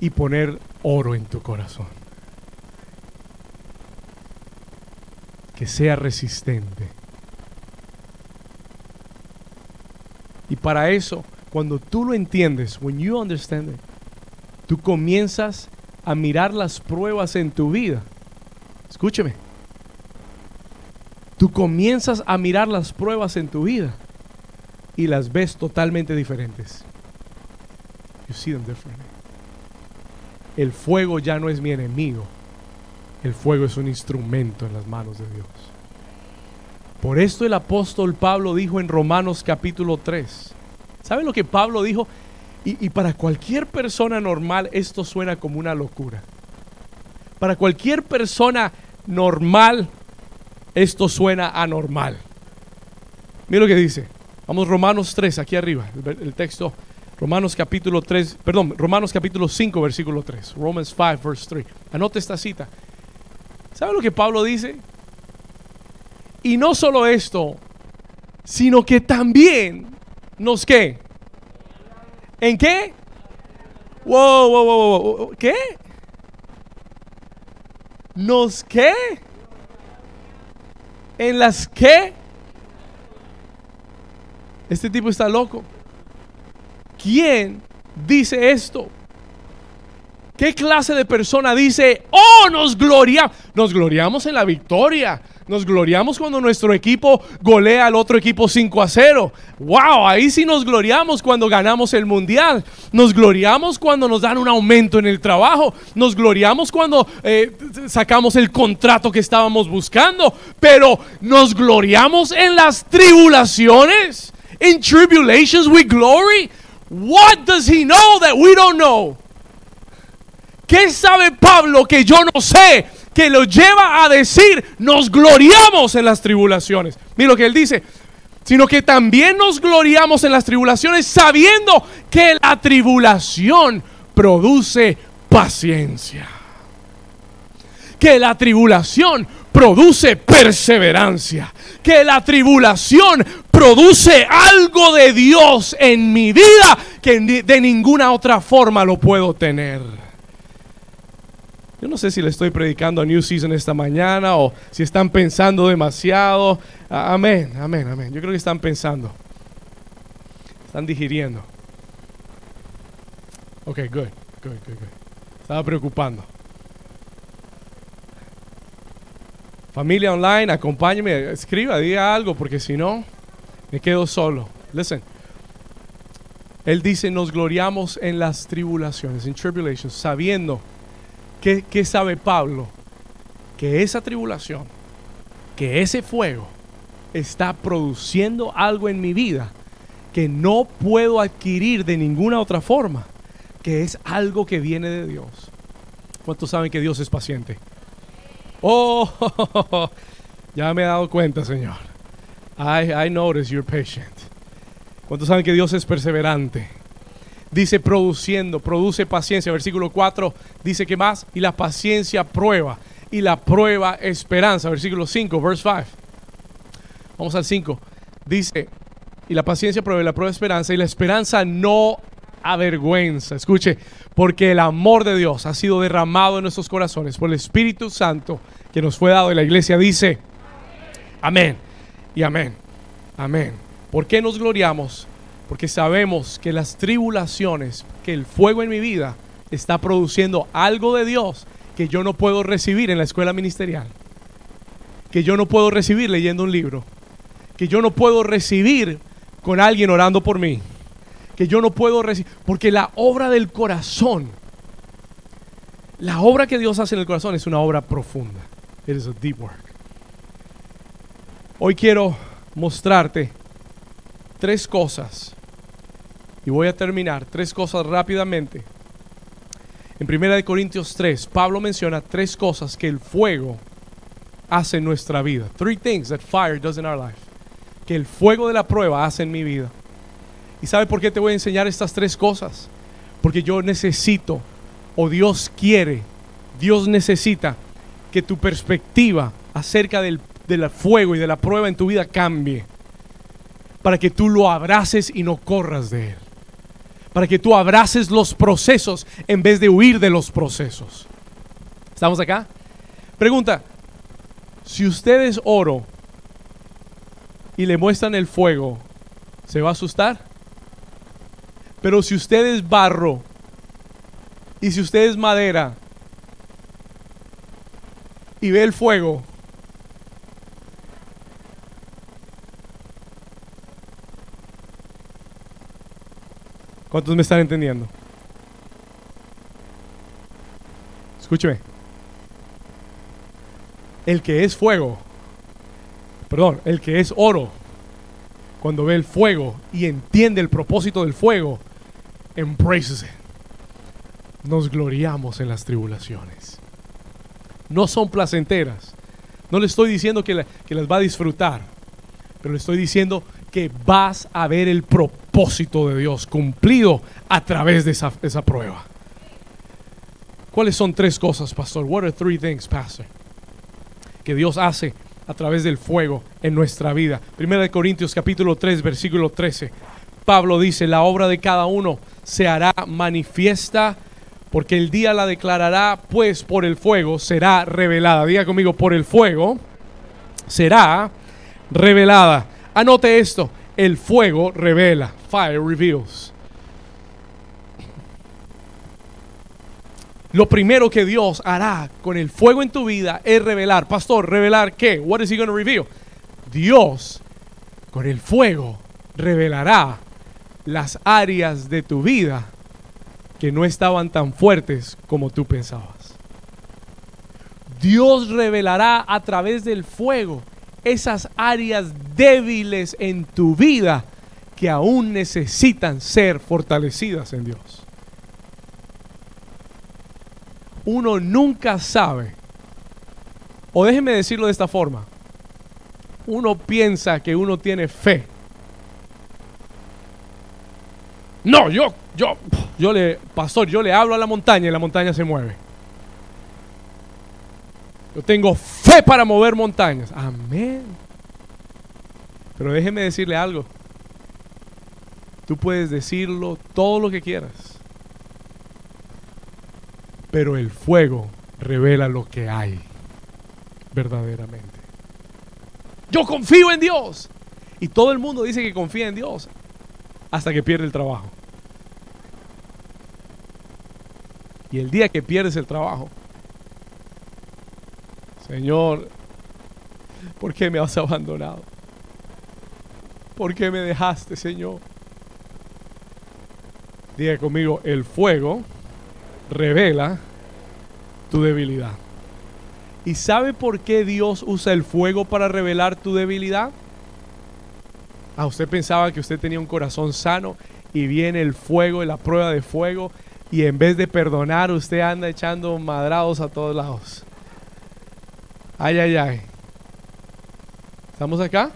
y poner oro en tu corazón. Que sea resistente. Y para eso, cuando tú lo entiendes, when you understand it, tú comienzas a mirar las pruebas en tu vida. Escúcheme comienzas a mirar las pruebas en tu vida y las ves totalmente diferentes. You see them different. El fuego ya no es mi enemigo. El fuego es un instrumento en las manos de Dios. Por esto el apóstol Pablo dijo en Romanos capítulo 3. ¿Sabe lo que Pablo dijo? Y, para cualquier persona normal esto suena como una locura. Para cualquier persona normal esto suena anormal. Mira lo que dice. Vamos Romanos 3, aquí arriba, el, texto. Romanos capítulo 3, perdón, Romanos capítulo 5, versículo 3. Romans 5, verse 3. Anote esta cita. ¿Sabe lo que Pablo dice? Y no solo esto, sino que también nos qué. ¿En qué? Wow, wow, wow, wow. ¿Qué? ¿Nos qué? En las que este tipo está loco. ¿Quién dice esto? ¿Qué clase de persona dice, oh, nos gloriamos? Nos gloriamos en la victoria. Nos gloriamos cuando nuestro equipo golea al otro equipo 5 a 0. ¡Wow! Ahí sí nos gloriamos cuando ganamos el mundial. Nos gloriamos cuando nos dan un aumento en el trabajo. Nos gloriamos cuando eh, sacamos el contrato que estábamos buscando. Pero nos gloriamos en las tribulaciones. In tribulations we glory. What does he know that we don't know? ¿Qué sabe Pablo que yo no sé? Que lo lleva a decir, nos gloriamos en las tribulaciones. Mira lo que él dice, sino que también nos gloriamos en las tribulaciones sabiendo que la tribulación produce paciencia. Que la tribulación produce perseverancia. Que la tribulación produce algo de Dios en mi vida que de ninguna otra forma lo puedo tener. No sé si le estoy predicando a New Season esta mañana o si están pensando demasiado. Amén, amén, amén. Yo creo que están pensando. Están digiriendo. Ok, good, good, good, good. Estaba preocupando. Familia online, acompáñeme, escriba, diga algo, porque si no, me quedo solo. Listen. Él dice, nos gloriamos en las tribulaciones, en tribulations, sabiendo que sabe Pablo, que esa tribulación, que ese fuego está produciendo algo en mi vida que no puedo adquirir de ninguna otra forma, que es algo que viene de Dios. ¿Cuántos saben que Dios es paciente? Oh, ya me he dado cuenta, Señor. I, I notice you're patient. ¿Cuántos saben que Dios es perseverante? Dice produciendo, produce paciencia. Versículo 4 dice que más. Y la paciencia prueba. Y la prueba esperanza. Versículo 5, verse 5. Vamos al 5. Dice, y la paciencia prueba y la prueba esperanza. Y la esperanza no avergüenza. Escuche, porque el amor de Dios ha sido derramado en nuestros corazones por el Espíritu Santo que nos fue dado. Y la iglesia dice, amén y amén. Amén. ¿Por qué nos gloriamos? Porque sabemos que las tribulaciones, que el fuego en mi vida está produciendo algo de Dios que yo no puedo recibir en la escuela ministerial. Que yo no puedo recibir leyendo un libro. Que yo no puedo recibir con alguien orando por mí. Que yo no puedo recibir. Porque la obra del corazón, la obra que Dios hace en el corazón es una obra profunda. It is a deep work. Hoy quiero mostrarte tres cosas. Y voy a terminar tres cosas rápidamente. En 1 Corintios 3, Pablo menciona tres cosas que el fuego hace en nuestra vida. Three things that fire does in our life. Que el fuego de la prueba hace en mi vida. ¿Y sabe por qué te voy a enseñar estas tres cosas? Porque yo necesito, o Dios quiere, Dios necesita que tu perspectiva acerca del, del fuego y de la prueba en tu vida cambie. Para que tú lo abraces y no corras de él. Para que tú abraces los procesos en vez de huir de los procesos. ¿Estamos acá? Pregunta, si usted es oro y le muestran el fuego, ¿se va a asustar? Pero si usted es barro y si usted es madera y ve el fuego, ¿cuántos me están entendiendo? Escúcheme. El que es fuego, perdón, el que es oro, cuando ve el fuego y entiende el propósito del fuego, embraces it. Nos gloriamos en las tribulaciones. No son placenteras. No le estoy diciendo que, que las va a disfrutar, pero le estoy diciendo que vas a ver el propósito de Dios cumplido a través de esa, prueba. ¿Cuáles son tres cosas, pastor? What are three things, pastor? Que Dios hace a través del fuego en nuestra vida. Primera de Corintios capítulo 3, versículo 13. Pablo dice, la obra de cada uno se hará manifiesta porque el día la declarará, pues por el fuego será revelada. Diga conmigo, por el fuego será revelada. Anote esto, el fuego revela. Fire reveals. Lo primero que Dios hará con el fuego en tu vida es revelar. Pastor, ¿revelar qué? What is he going to reveal? Dios con el fuego revelará las áreas de tu vida que no estaban tan fuertes como tú pensabas. Dios revelará a través del fuego esas áreas débiles en tu vida que aún necesitan ser fortalecidas en Dios. Uno nunca sabe, o déjeme decirlo de esta forma, uno piensa que uno tiene fe. No, yo, yo, yo le, pastor, yo le hablo a la montaña y la montaña se mueve. Yo tengo fe para mover montañas. Amén. Pero déjeme decirle algo. Tú puedes decirlo todo lo que quieras. Pero el fuego revela lo que hay verdaderamente. Yo confío en Dios. Y todo el mundo dice que confía en Dios hasta que pierde el trabajo. Y el día que pierdes el trabajo, Señor, ¿por qué me has abandonado? ¿Por qué me dejaste, Señor? Diga conmigo, el fuego revela tu debilidad. ¿Y sabe por qué Dios usa el fuego para revelar tu debilidad? Ah, usted pensaba que usted tenía un corazón sano y viene el fuego y la prueba de fuego y en vez de perdonar usted anda echando madrados a todos lados. Ay, ay, ay. ¿Estamos acá?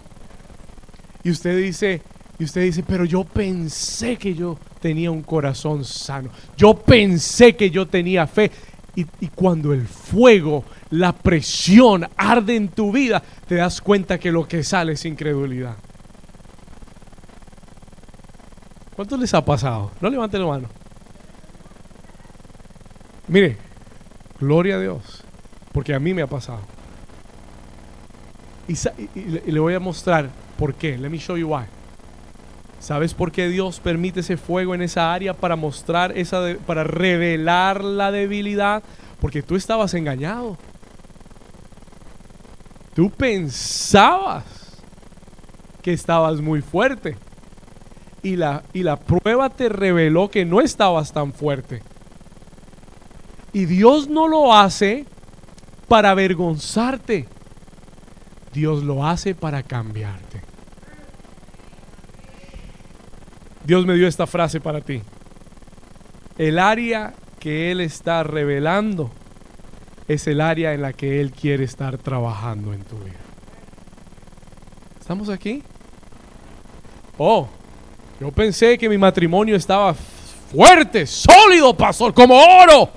Y usted dice, y usted dice, pero yo pensé que yo tenía un corazón sano. Yo pensé que yo tenía fe. Y, cuando el fuego, la presión arde en tu vida, te das cuenta que lo que sale es incredulidad. ¿Cuántos les ha pasado? No levanten la mano. Mire, gloria a Dios, porque a mí me ha pasado. Y, le voy a mostrar por qué. Let me show you why. ¿Sabes por qué Dios permite ese fuego en esa área para mostrar esa para revelar la debilidad? Porque tú estabas engañado. Tú pensabas que estabas muy fuerte. Y la, y la prueba te reveló que no estabas tan fuerte. Y Dios no lo hace para avergonzarte. Dios lo hace para cambiarte. Dios me dio esta frase para ti. El área que Él está revelando es el área en la que Él quiere estar trabajando en tu vida. ¿Estamos aquí? Oh, yo pensé que mi matrimonio estaba fuerte, sólido, pastor, como oro.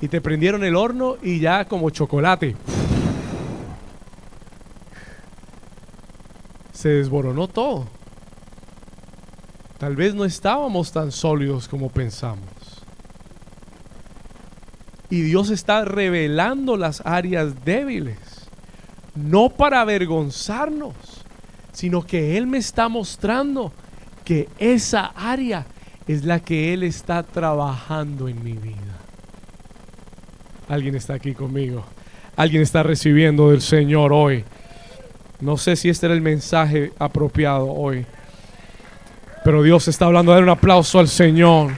Y te prendieron el horno y ya como chocolate. Se desboronó todo. Tal vez no estábamos tan sólidos como pensamos. Y Dios está revelando las áreas débiles, no para avergonzarnos, sino que Él me está mostrando que esa área es la que Él está trabajando en mi vida. Alguien está aquí conmigo. Alguien está recibiendo del Señor hoy. No sé si este era el mensaje apropiado hoy. Pero Dios está hablando. Dar un aplauso al Señor.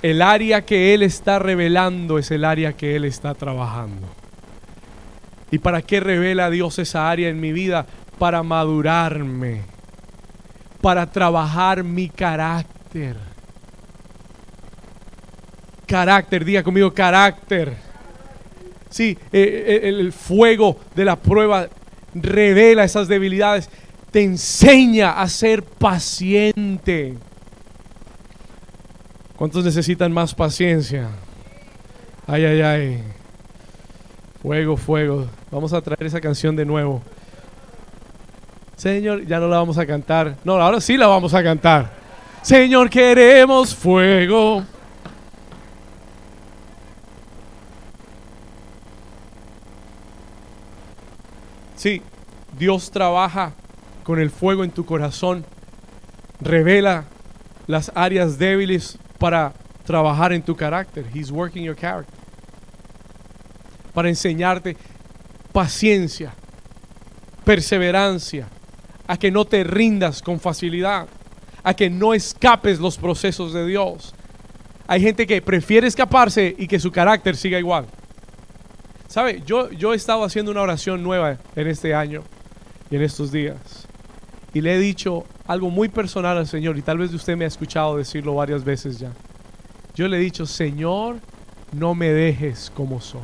El área que Él está revelando es el área que Él está trabajando. ¿Y para qué revela Dios esa área en mi vida? Para madurarme, para trabajar mi carácter. Carácter, diga conmigo carácter. Sí, eh, eh, el fuego de la prueba revela esas debilidades, te enseña a ser paciente. ¿Cuántos necesitan más paciencia? Ay, ay, ay. Fuego, fuego. Vamos a traer esa canción de nuevo. Señor, ya no la vamos a cantar. No, ahora sí la vamos a cantar. Señor, queremos fuego. Sí, Dios trabaja con el fuego en tu corazón, revela las áreas débiles para trabajar en tu carácter. He's working your character. Para enseñarte paciencia, perseverancia, a que no te rindas con facilidad, a que no escapes los procesos de Dios. Hay gente que prefiere escaparse y que su carácter siga igual. ¿Sabe? Yo, yo he estado haciendo una oración nueva en este año y en estos días. Y le he dicho algo muy personal al Señor y tal vez usted me ha escuchado decirlo varias veces ya. Yo le he dicho, Señor, no me dejes como soy.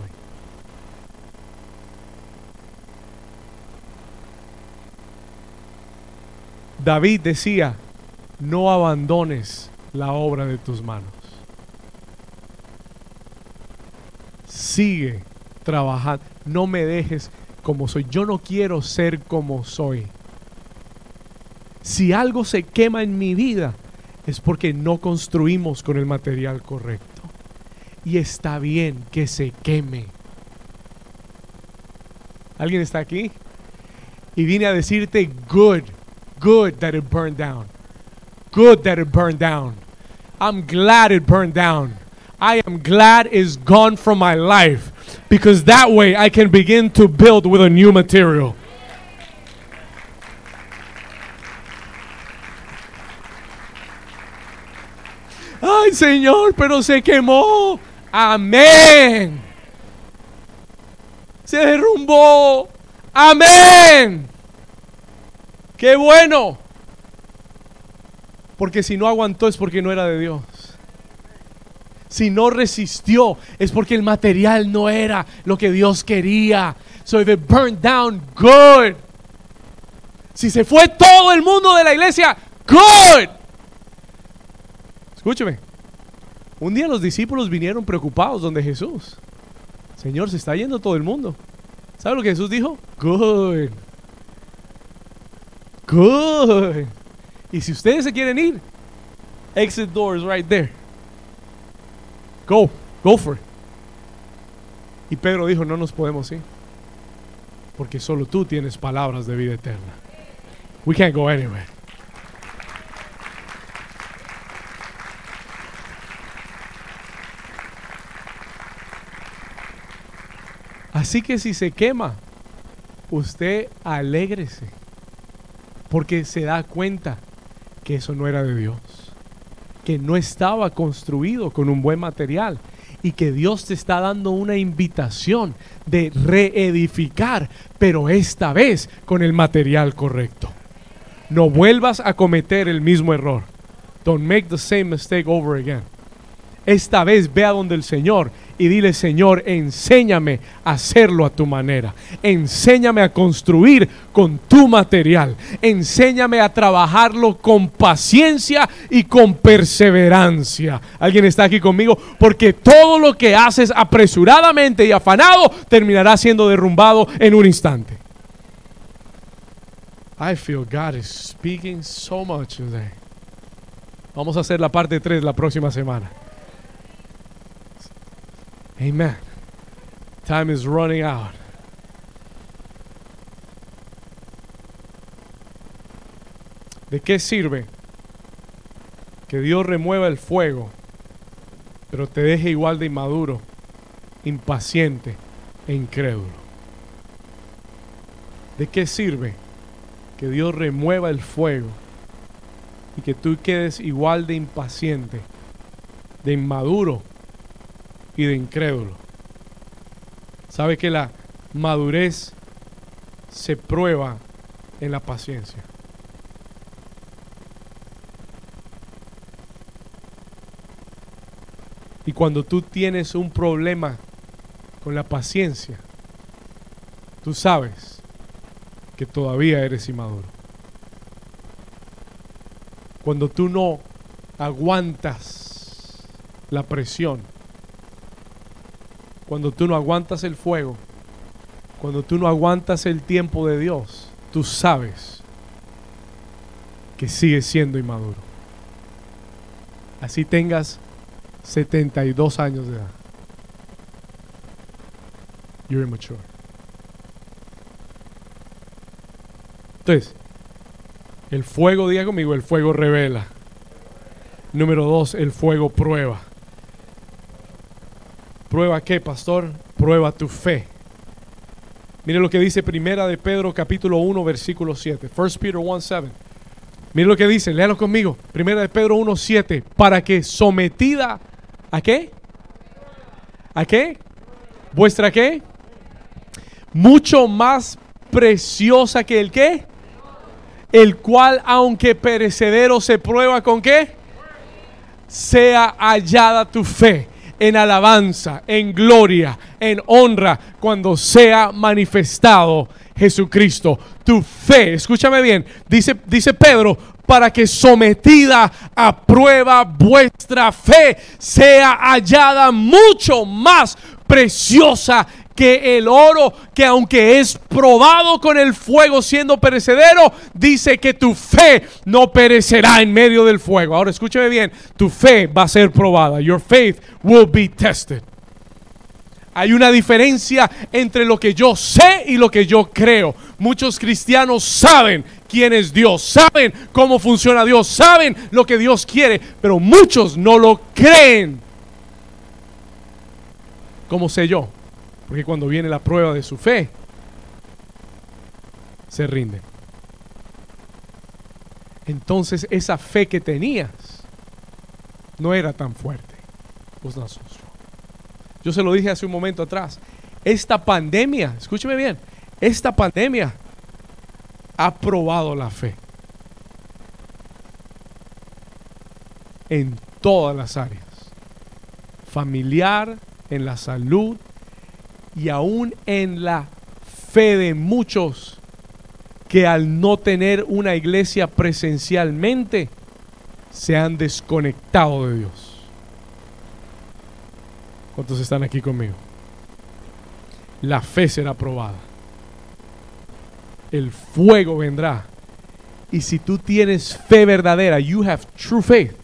David decía, no abandones la obra de tus manos. Sigue trabajando. No me dejes como soy. Yo no quiero ser como soy. Si algo se quema en mi vida, es porque no construimos con el material correcto. Y está bien que se queme. ¿Alguien está aquí? Y vine a decirte, good, good that it burned down. Good that it burned down. I'm glad it burned down. I am glad it's gone from my life because that way I can begin to build with a new material. Ay, Señor, pero se quemó. Amén. Se derrumbó. Amén. Qué bueno. Porque si no aguantó es porque no era de Dios. Si no resistió es porque el material no era lo que Dios quería. So if it burned down, good. Si se fue todo el mundo de la iglesia, good. Escúcheme. Un día los discípulos vinieron preocupados donde Jesús. Señor, se está yendo todo el mundo. ¿Sabe lo que Jesús dijo? Good. Good. Y si ustedes se quieren ir, exit doors right there. Go, go for it. Y Pedro dijo, no nos podemos ir. Porque solo tú tienes palabras de vida eterna. We can't go anywhere. Así que si se quema, usted alégrese. Porque se da cuenta que eso no era de Dios. Que no estaba construido con un buen material. Y que Dios te está dando una invitación de reedificar, pero esta vez con el material correcto. No vuelvas a cometer el mismo error. Don't make the same mistake over again. Esta vez ve donde el Señor y dile, Señor, enséñame a hacerlo a tu manera. Enséñame a construir con tu material. Enséñame a trabajarlo con paciencia y con perseverancia. ¿Alguien está aquí conmigo? Porque todo lo que haces apresuradamente y afanado terminará siendo derrumbado en un instante. I feel God is speaking so much today. Vamos a hacer la parte 3 la próxima semana. Amen. Time is running out. ¿De qué sirve que Dios remueva el fuego, pero te deje igual de inmaduro, impaciente e incrédulo? ¿De qué sirve que Dios remueva el fuego y que tú quedes igual de impaciente, de inmaduro y de incrédulo. Sabe que la madurez se prueba en la paciencia. Y cuando tú tienes un problema con la paciencia, tú sabes que todavía eres inmaduro. Cuando tú no aguantas la presión, cuando tú no aguantas el fuego, cuando tú no aguantas el tiempo de Dios, tú sabes que sigues siendo inmaduro. Así tengas 72 años de edad. You're immature. Entonces, el fuego, diga conmigo, el fuego revela. Número dos, el fuego prueba. ¿Prueba qué, pastor? Prueba tu fe. Mire lo que dice Primera de Pedro capítulo 1 versículo 7. 1 Peter 1 7. Mire lo que dice, léalo conmigo. Primera Pedro 1 7. Para que sometida a qué? ¿A qué? ¿Vuestra qué? Mucho más preciosa que el qué? El cual aunque perecedero se prueba con qué? Sea hallada tu fe en alabanza, en gloria, en honra, cuando sea manifestado Jesucristo. Tu fe, escúchame bien, dice, dice Pedro, para que sometida a prueba vuestra fe sea hallada mucho más preciosa que el oro, que aunque es probado con el fuego siendo perecedero, dice que tu fe no perecerá en medio del fuego. Ahora escúcheme bien, tu fe va a ser probada. Your faith will be tested. Hay una diferencia entre lo que yo sé y lo que yo creo. Muchos cristianos saben quién es Dios, saben cómo funciona Dios, saben lo que Dios quiere, pero muchos no lo creen. ¿Cómo sé yo? Porque cuando viene la prueba de su fe, se rinde. Entonces esa fe que tenías no era tan fuerte. Yo se lo dije hace un momento atrás. Esta pandemia, escúcheme bien, esta pandemia ha probado la fe. En todas las áreas. Familiar, en la salud y aún en la fe de muchos que al no tener una iglesia presencialmente se han desconectado de Dios. ¿Cuántos están aquí conmigo? La fe será probada. El fuego vendrá. Y si tú tienes fe verdadera, you have true faith,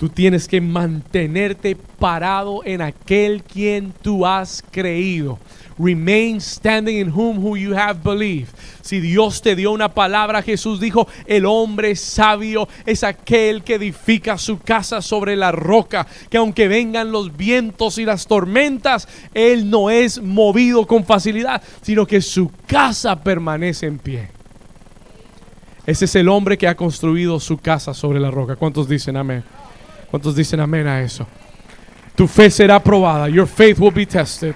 tú tienes que mantenerte parado en aquel quien tú has creído. Remain standing in whom who you have believed. Si Dios te dio una palabra, Jesús dijo, el hombre sabio es aquel que edifica su casa sobre la roca, que aunque vengan los vientos y las tormentas, él no es movido con facilidad, sino que su casa permanece en pie. Ese es el hombre que ha construido su casa sobre la roca. ¿Cuántos dicen amén? ¿Cuántos dicen amén a eso? Tu fe será probada. Your faith will be tested.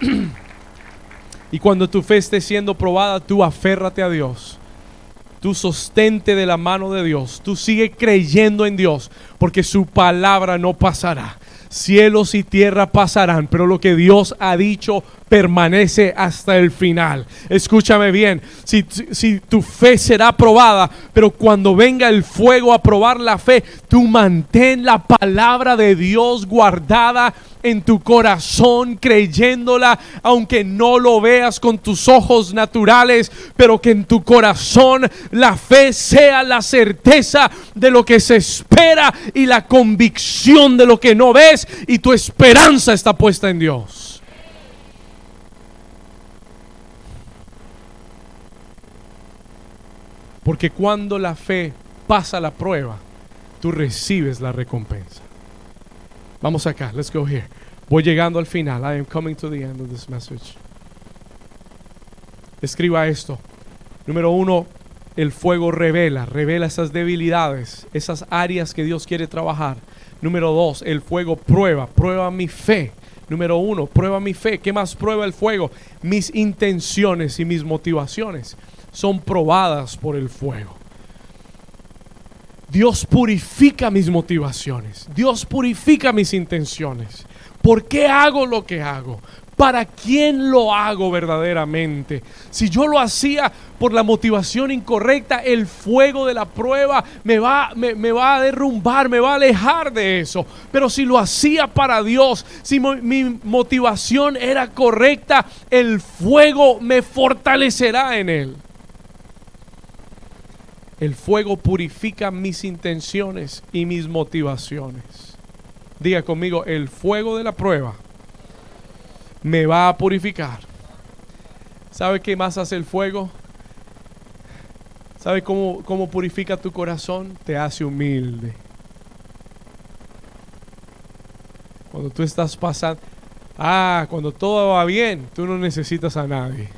y cuando tu fe esté siendo probada, tú aférrate a Dios. Tú sostente de la mano de Dios. Tú sigue creyendo en Dios, porque su palabra no pasará. Cielos y tierra pasarán, pero lo que Dios ha dicho permanece hasta el final. Escúchame bien, si, si, tu fe será probada, pero cuando venga el fuego a probar la fe, tú mantén la palabra de Dios guardada en tu corazón creyéndola, aunque no lo veas con tus ojos naturales, pero que en tu corazón la fe sea la certeza de lo que se espera y la convicción de lo que no ves y tu esperanza está puesta en Dios. Porque cuando la fe pasa la prueba, tú recibes la recompensa. Vamos acá, let's go here. Voy llegando al final. I am coming to the end of this message. Escriba esto. Número uno, el fuego revela, revela esas debilidades, esas áreas que Dios quiere trabajar. Número dos, el fuego prueba, prueba mi fe. Número uno, prueba mi fe. ¿Qué más prueba el fuego? Mis intenciones y mis motivaciones son probadas por el fuego. Dios purifica mis motivaciones. Dios purifica mis intenciones. ¿Por qué hago lo que hago? ¿Para quién lo hago verdaderamente? Si yo lo hacía por la motivación incorrecta, el fuego de la prueba me va, me, va a derrumbar, me va a alejar de eso. Pero si lo hacía para Dios, si mi motivación era correcta, el fuego me fortalecerá en él. El fuego purifica mis intenciones y mis motivaciones. Diga conmigo, el fuego de la prueba me va a purificar. ¿Sabe qué más hace el fuego? ¿Sabe cómo, cómo purifica tu corazón? Te hace humilde. Cuando tú estás pasando, ah, cuando todo va bien, tú no necesitas a nadie.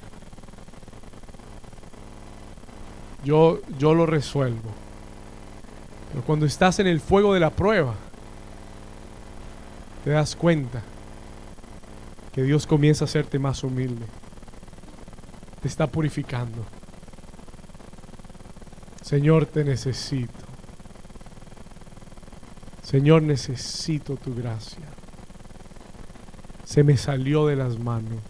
Yo, yo lo resuelvo. Pero cuando estás en el fuego de la prueba, te das cuenta que Dios comienza a hacerte más humilde. Te está purificando. Señor, te necesito. Señor, necesito tu gracia. Se me salió de las manos.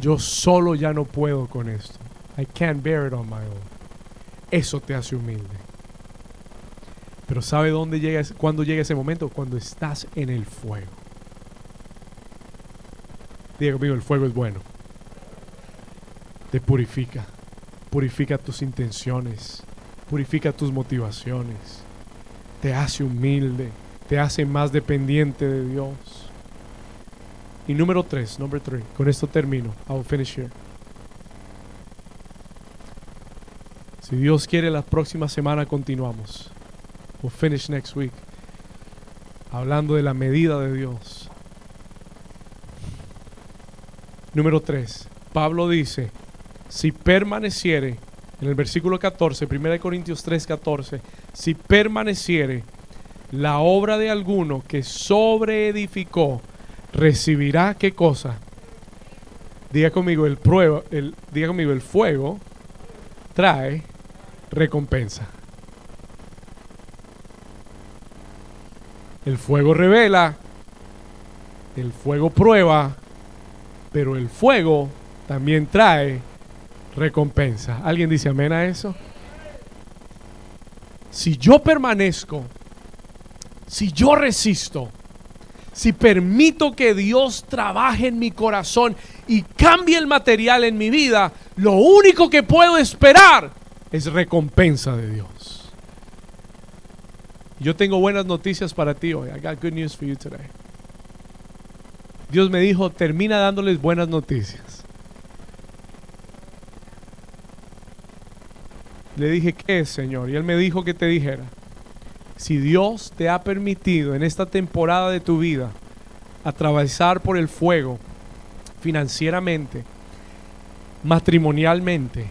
Yo solo ya no puedo con esto. I can't bear it on my own. Eso te hace humilde. Pero ¿sabe dónde llega, cuándo llega ese momento? Cuando estás en el fuego. Diga conmigo, el fuego es bueno. Te purifica. Purifica tus intenciones. Purifica tus motivaciones. Te hace humilde. Te hace más dependiente de Dios. Y número tres, number three. Con esto termino. I will finish here. Si Dios quiere, la próxima semana continuamos. We'll finish next week. Hablando de la medida de Dios. Número 3. Pablo dice, si permaneciere, en el versículo 14, 1 Corintios 3, 14, si permaneciere la obra de alguno que sobreedificó, recibirá qué cosa? Diga conmigo, el prueba, el, diga conmigo, el fuego trae recompensa. El fuego revela, el fuego prueba, pero el fuego también trae recompensa. ¿Alguien dice amén a eso? Si yo permanezco, si yo resisto, si permito que Dios trabaje en mi corazón y cambie el material en mi vida, lo único que puedo esperar es recompensa de Dios. Yo tengo buenas noticias para ti hoy. I got good news for you today. Dios me dijo, termina dándoles buenas noticias. Le dije, ¿qué es, Señor? Y Él me dijo que te dijera, si Dios te ha permitido en esta temporada de tu vida atravesar por el fuego financieramente, matrimonialmente,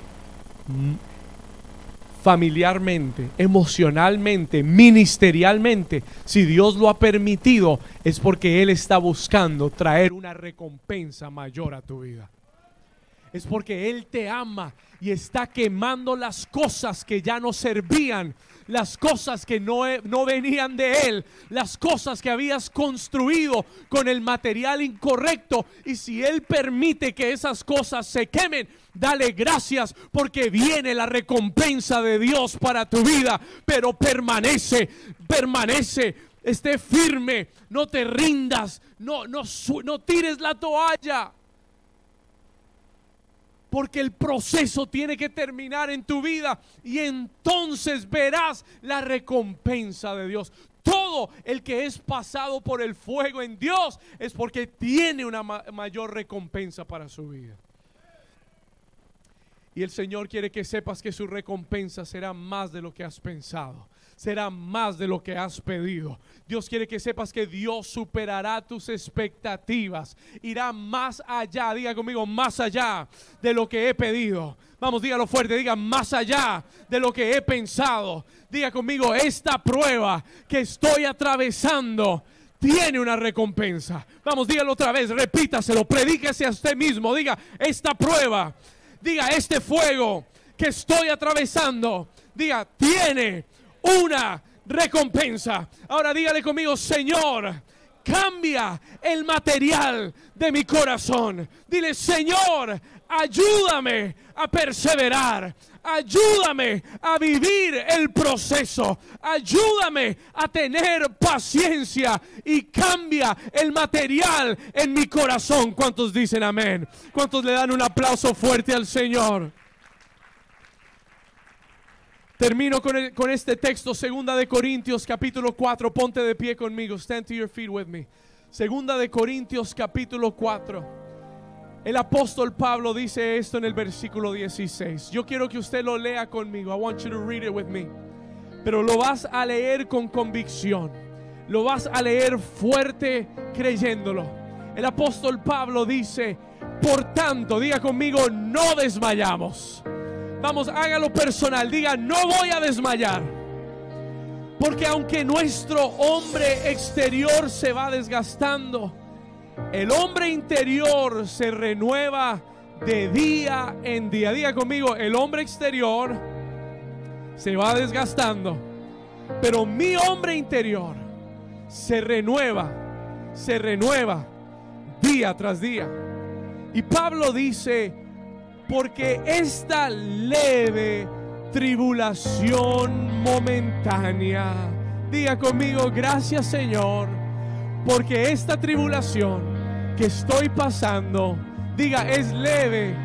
familiarmente, emocionalmente, ministerialmente, si Dios lo ha permitido, es porque Él está buscando traer una recompensa mayor a tu vida. Es porque Él te ama y está quemando las cosas que ya no servían las cosas que no, no venían de Él, las cosas que habías construido con el material incorrecto. Y si Él permite que esas cosas se quemen, dale gracias porque viene la recompensa de Dios para tu vida. Pero permanece, permanece, esté firme, no te rindas, no, no, no tires la toalla porque el proceso tiene que terminar en tu vida y entonces verás la recompensa de Dios. Todo el que es pasado por el fuego en Dios es porque tiene una mayor recompensa para su vida. Y el Señor quiere que sepas que su recompensa será más de lo que has pensado será más de lo que has pedido. Dios quiere que sepas que Dios superará tus expectativas. Irá más allá, diga conmigo, más allá de lo que he pedido. Vamos, dígalo fuerte, diga más allá de lo que he pensado. Diga conmigo, esta prueba que estoy atravesando tiene una recompensa. Vamos, dígalo otra vez, repítaselo, predíquese a usted mismo. Diga, esta prueba, diga, este fuego que estoy atravesando, diga, tiene una recompensa. Ahora dígale conmigo, Señor, cambia el material de mi corazón. Dile, Señor, ayúdame a perseverar. Ayúdame a vivir el proceso. Ayúdame a tener paciencia y cambia el material en mi corazón. ¿Cuántos dicen amén? ¿Cuántos le dan un aplauso fuerte al Señor? Termino con, este texto, segunda de Corintios capítulo 4, ponte de pie conmigo, stand to your feet with me. Segunda de Corintios capítulo 4. El apóstol Pablo dice esto en el versículo 16. Yo quiero que usted lo lea conmigo. I want you to read it with me. Pero lo vas a leer con convicción. Lo vas a leer fuerte creyéndolo. El apóstol Pablo dice, por tanto, diga conmigo, no desmayamos. Vamos, hágalo personal. Diga, no voy a desmayar. Porque aunque nuestro hombre exterior se va desgastando, el hombre interior se renueva de día en día. Diga conmigo, el hombre exterior se va desgastando, pero mi hombre interior se renueva, se renueva día tras día. Y Pablo dice, porque esta leve tribulación momentánea, diga conmigo, gracias Señor, porque esta tribulación que estoy pasando, diga, es leve,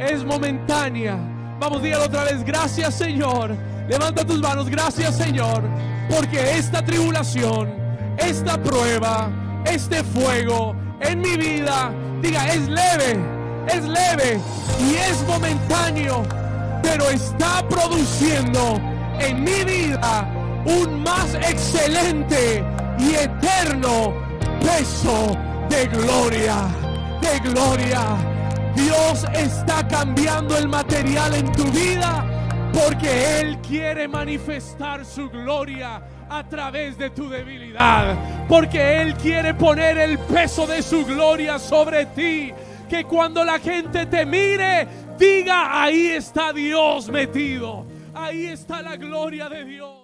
es momentánea. Vamos, dígalo otra vez, gracias Señor. Levanta tus manos, gracias Señor, porque esta tribulación, esta prueba, este fuego, en mi vida, diga, es leve, es leve y es momentáneo, pero está produciendo en mi vida un más excelente y eterno peso de gloria, de gloria. Dios está cambiando el material en tu vida porque Él quiere manifestar su gloria a través de tu debilidad. Porque Él quiere poner el peso de su gloria sobre ti. Que cuando la gente te mire, diga, ahí está Dios metido. Ahí está la gloria de Dios.